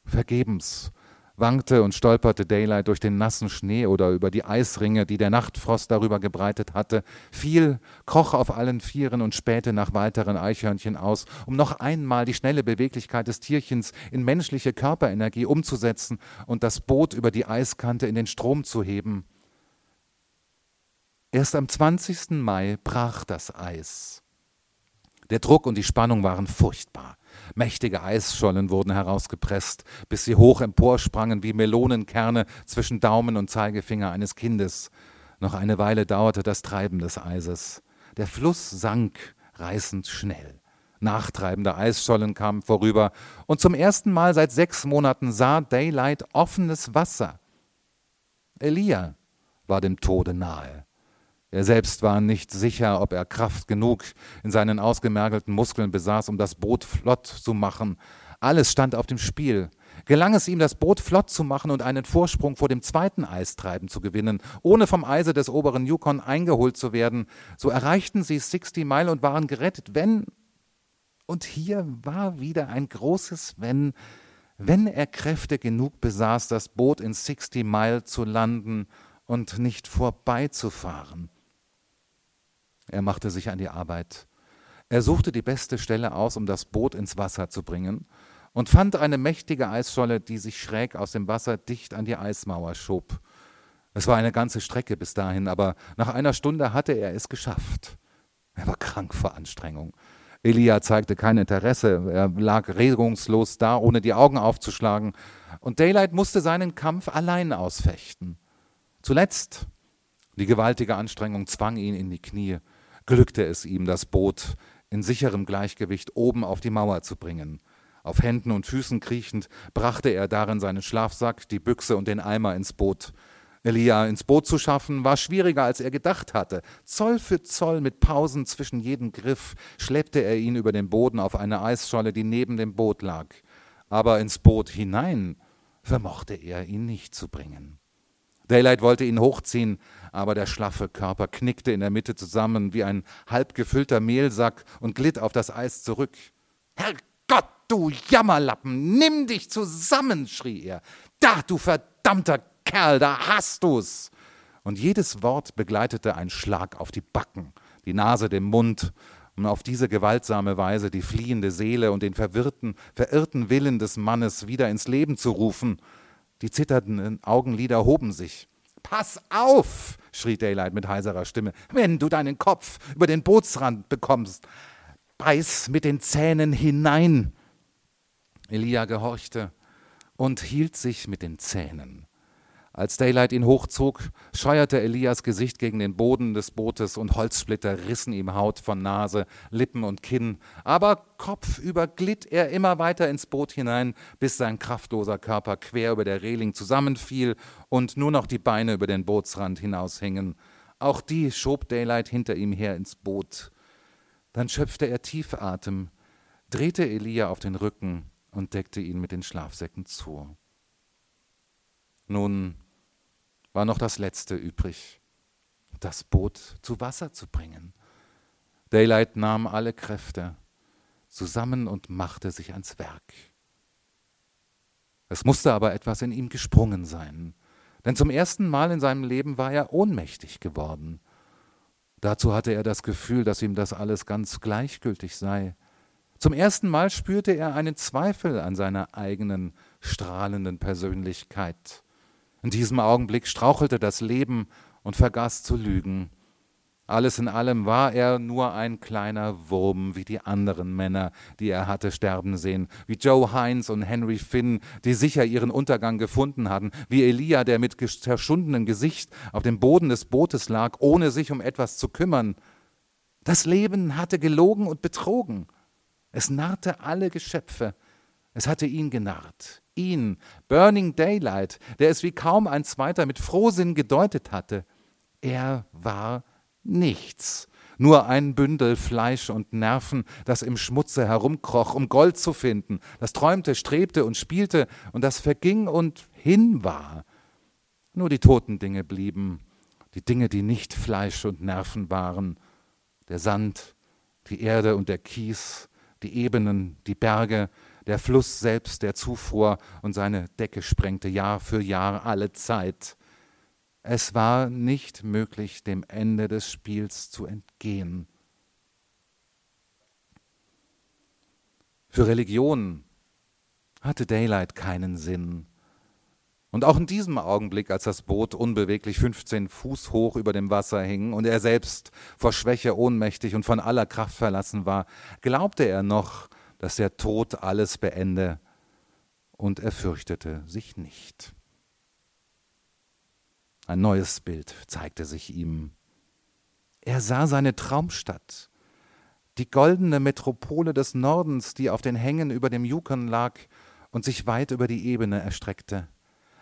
Vergebens wankte und stolperte Daylight durch den nassen Schnee oder über die Eisringe, die der Nachtfrost darüber gebreitet hatte, fiel, kroch auf allen Vieren und spähte nach weiteren Eichhörnchen aus, um noch einmal die schnelle Beweglichkeit des Tierchens in menschliche Körperenergie umzusetzen und das Boot über die Eiskante in den Strom zu heben. Erst am 20. Mai brach das Eis. Der Druck und die Spannung waren furchtbar. Mächtige Eisschollen wurden herausgepresst, bis sie hoch emporsprangen wie Melonenkerne zwischen Daumen und Zeigefinger eines Kindes. Noch eine Weile dauerte das Treiben des Eises. Der Fluss sank reißend schnell. Nachtreibende Eisschollen kamen vorüber, und zum ersten Mal seit sechs Monaten sah Daylight offenes Wasser. Elia war dem Tode nahe. Er selbst war nicht sicher, ob er Kraft genug in seinen ausgemergelten Muskeln besaß, um das Boot flott zu machen. Alles stand auf dem Spiel. Gelang es ihm, das Boot flott zu machen und einen Vorsprung vor dem zweiten Eistreiben zu gewinnen, ohne vom Eise des oberen Yukon eingeholt zu werden, so erreichten sie Sixty Mile und waren gerettet, wenn, und hier war wieder ein großes Wenn, wenn er Kräfte genug besaß, das Boot in Sixty Mile zu landen und nicht vorbeizufahren. Er machte sich an die Arbeit. Er suchte die beste Stelle aus, um das Boot ins Wasser zu bringen, und fand eine mächtige Eisscholle, die sich schräg aus dem Wasser dicht an die Eismauer schob. Es war eine ganze Strecke bis dahin, aber nach einer Stunde hatte er es geschafft. Er war krank vor Anstrengung. Elia zeigte kein Interesse, er lag regungslos da, ohne die Augen aufzuschlagen, und Daylight musste seinen Kampf allein ausfechten. Zuletzt, die gewaltige Anstrengung zwang ihn in die Knie. Glückte es ihm, das Boot in sicherem Gleichgewicht oben auf die Mauer zu bringen. Auf Händen und Füßen kriechend brachte er darin seinen Schlafsack, die Büchse und den Eimer ins Boot. Elia ins Boot zu schaffen, war schwieriger, als er gedacht hatte. Zoll für Zoll mit Pausen zwischen jedem Griff schleppte er ihn über den Boden auf eine Eisscholle, die neben dem Boot lag. Aber ins Boot hinein vermochte er ihn nicht zu bringen. Daylight wollte ihn hochziehen, aber der schlaffe Körper knickte in der Mitte zusammen wie ein halb gefüllter Mehlsack und glitt auf das Eis zurück. Herrgott, du Jammerlappen, nimm dich zusammen, schrie er. Da, du verdammter Kerl, da hast du's! Und jedes Wort begleitete ein Schlag auf die Backen, die Nase dem Mund, um auf diese gewaltsame Weise die fliehende Seele und den verwirrten, verirrten Willen des Mannes wieder ins Leben zu rufen. Die zitternden Augenlider hoben sich. Pass auf, schrie Daylight mit heiserer Stimme, wenn du deinen Kopf über den Bootsrand bekommst. Beiß mit den Zähnen hinein. Elia gehorchte und hielt sich mit den Zähnen. Als Daylight ihn hochzog, scheuerte Elias Gesicht gegen den Boden des Bootes und Holzsplitter rissen ihm Haut von Nase, Lippen und Kinn. Aber kopfüber glitt er immer weiter ins Boot hinein, bis sein kraftloser Körper quer über der Reling zusammenfiel und nur noch die Beine über den Bootsrand hinaushingen. Auch die schob Daylight hinter ihm her ins Boot. Dann schöpfte er tief Atem, drehte Elia auf den Rücken und deckte ihn mit den Schlafsäcken zu. Nun war noch das Letzte übrig, das Boot zu Wasser zu bringen. Daylight nahm alle Kräfte zusammen und machte sich ans Werk. Es musste aber etwas in ihm gesprungen sein, denn zum ersten Mal in seinem Leben war er ohnmächtig geworden. Dazu hatte er das Gefühl, dass ihm das alles ganz gleichgültig sei. Zum ersten Mal spürte er einen Zweifel an seiner eigenen strahlenden Persönlichkeit. In diesem Augenblick strauchelte das Leben und vergaß zu lügen. Alles in allem war er nur ein kleiner Wurm wie die anderen Männer, die er hatte sterben sehen, wie Joe Hines und Henry Finn, die sicher ihren Untergang gefunden hatten, wie Elia, der mit zerschundenem Gesicht auf dem Boden des Bootes lag, ohne sich um etwas zu kümmern. Das Leben hatte gelogen und betrogen. Es narrte alle Geschöpfe. Es hatte ihn genarrt ihn, Burning Daylight, der es wie kaum ein zweiter mit Frohsinn gedeutet hatte. Er war nichts, nur ein Bündel Fleisch und Nerven, das im Schmutze herumkroch, um Gold zu finden, das träumte, strebte und spielte und das verging und hin war. Nur die toten Dinge blieben, die Dinge, die nicht Fleisch und Nerven waren, der Sand, die Erde und der Kies, die Ebenen, die Berge, der Fluss selbst, der zufuhr und seine Decke sprengte Jahr für Jahr alle Zeit. Es war nicht möglich, dem Ende des Spiels zu entgehen. Für Religion hatte Daylight keinen Sinn. Und auch in diesem Augenblick, als das Boot unbeweglich 15 Fuß hoch über dem Wasser hing und er selbst vor Schwäche ohnmächtig und von aller Kraft verlassen war, glaubte er noch, dass der Tod alles beende, und er fürchtete sich nicht. Ein neues Bild zeigte sich ihm. Er sah seine Traumstadt, die goldene Metropole des Nordens, die auf den Hängen über dem Yukon lag und sich weit über die Ebene erstreckte.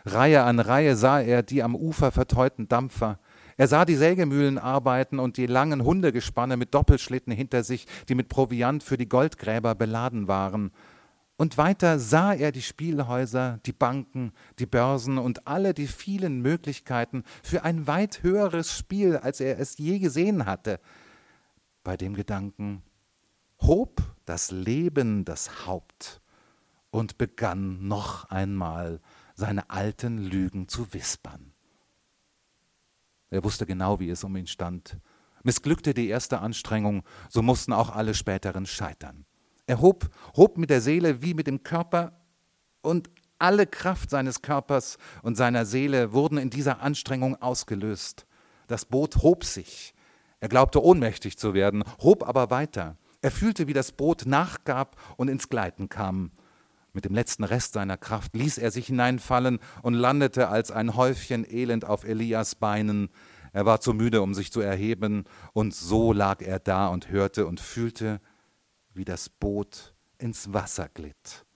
Reihe an Reihe sah er die am Ufer verteuten Dampfer, er sah die Sägemühlen arbeiten und die langen Hundegespanne mit Doppelschlitten hinter sich, die mit Proviant für die Goldgräber beladen waren. Und weiter sah er die Spielhäuser, die Banken, die Börsen und alle die vielen Möglichkeiten für ein weit höheres Spiel, als er es je gesehen hatte. Bei dem Gedanken hob das Leben das Haupt und begann noch einmal seine alten Lügen zu wispern. Er wusste genau, wie es um ihn stand. Missglückte die erste Anstrengung, so mussten auch alle späteren scheitern. Er hob, hob mit der Seele wie mit dem Körper und alle Kraft seines Körpers und seiner Seele wurden in dieser Anstrengung ausgelöst. Das Boot hob sich. Er glaubte ohnmächtig zu werden, hob aber weiter. Er fühlte, wie das Boot nachgab und ins Gleiten kam. Mit dem letzten Rest seiner Kraft ließ er sich hineinfallen und landete als ein Häufchen Elend auf Elias Beinen. er war zu müde, um sich zu erheben, und so lag er da und hörte und fühlte, wie das Boot ins Wasser glitt.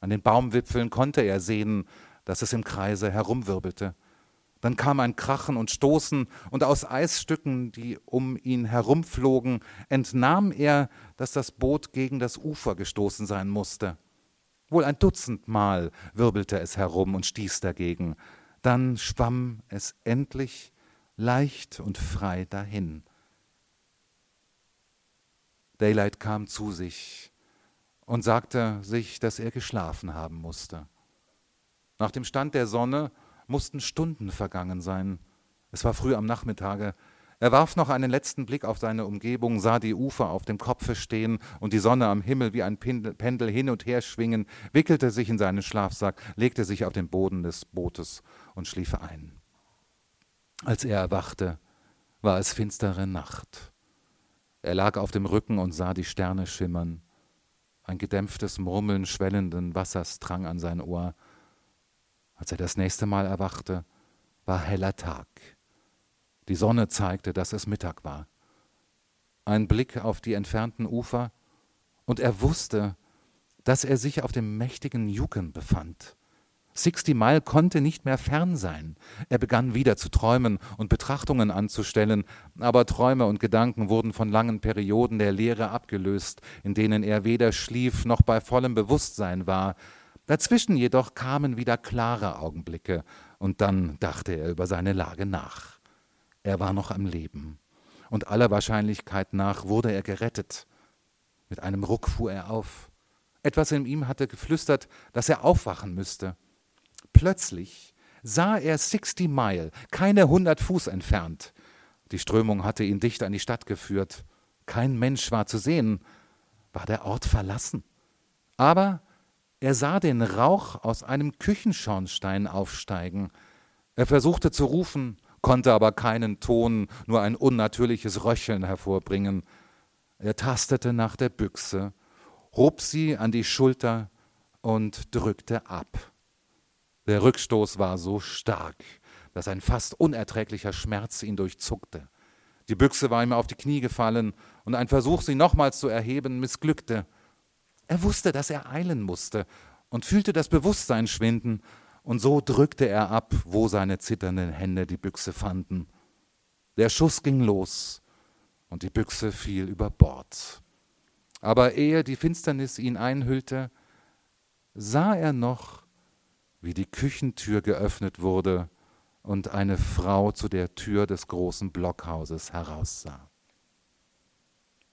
An den Baumwipfeln konnte er sehen, dass es im Kreise herumwirbelte. Dann kam ein Krachen und Stoßen, und aus Eisstücken, die um ihn herumflogen, entnahm er, dass das Boot gegen das Ufer gestoßen sein musste. Wohl ein Dutzend Mal wirbelte es herum und stieß dagegen. Dann schwamm es endlich leicht und frei dahin. Daylight kam zu sich und sagte sich, dass er geschlafen haben musste. Nach dem Stand der Sonne mussten Stunden vergangen sein. Es war früh am Nachmittage. Er warf noch einen letzten Blick auf seine Umgebung, sah die Ufer auf dem Kopfe stehen und die Sonne am Himmel wie ein Pendel hin und her schwingen, wickelte sich in seinen Schlafsack, legte sich auf den Boden des Bootes und schlief ein. Als er erwachte, war es finstere Nacht. Er lag auf dem Rücken und sah die Sterne schimmern. Ein gedämpftes Murmeln schwellenden Wassers drang an sein Ohr. Als er das nächste Mal erwachte, war heller Tag. Die Sonne zeigte, dass es Mittag war. Ein Blick auf die entfernten Ufer, und er wusste, dass er sich auf dem mächtigen Yukon befand. Sixty Mile konnte nicht mehr fern sein. Er begann wieder zu träumen und Betrachtungen anzustellen, aber Träume und Gedanken wurden von langen Perioden der Leere abgelöst, in denen er weder schlief noch bei vollem Bewusstsein war. Dazwischen jedoch kamen wieder klare Augenblicke, und dann dachte er über seine Lage nach. Er war noch am Leben, und aller Wahrscheinlichkeit nach wurde er gerettet. Mit einem Ruck fuhr er auf. Etwas in ihm hatte geflüstert, dass er aufwachen müsste. Plötzlich sah er Sixty Mile, keine hundert Fuß entfernt. Die Strömung hatte ihn dicht an die Stadt geführt. Kein Mensch war zu sehen. War der Ort verlassen? Aber er sah den Rauch aus einem Küchenschornstein aufsteigen. Er versuchte zu rufen, konnte aber keinen Ton, nur ein unnatürliches Röcheln hervorbringen. Er tastete nach der Büchse, hob sie an die Schulter und drückte ab. Der Rückstoß war so stark, dass ein fast unerträglicher Schmerz ihn durchzuckte. Die Büchse war ihm auf die Knie gefallen, und ein Versuch, sie nochmals zu erheben, missglückte. Er wusste, dass er eilen musste und fühlte das Bewusstsein schwinden, und so drückte er ab, wo seine zitternden Hände die Büchse fanden. Der Schuss ging los, und die Büchse fiel über Bord. Aber ehe die Finsternis ihn einhüllte, sah er noch, wie die Küchentür geöffnet wurde und eine Frau zu der Tür des großen Blockhauses heraussah.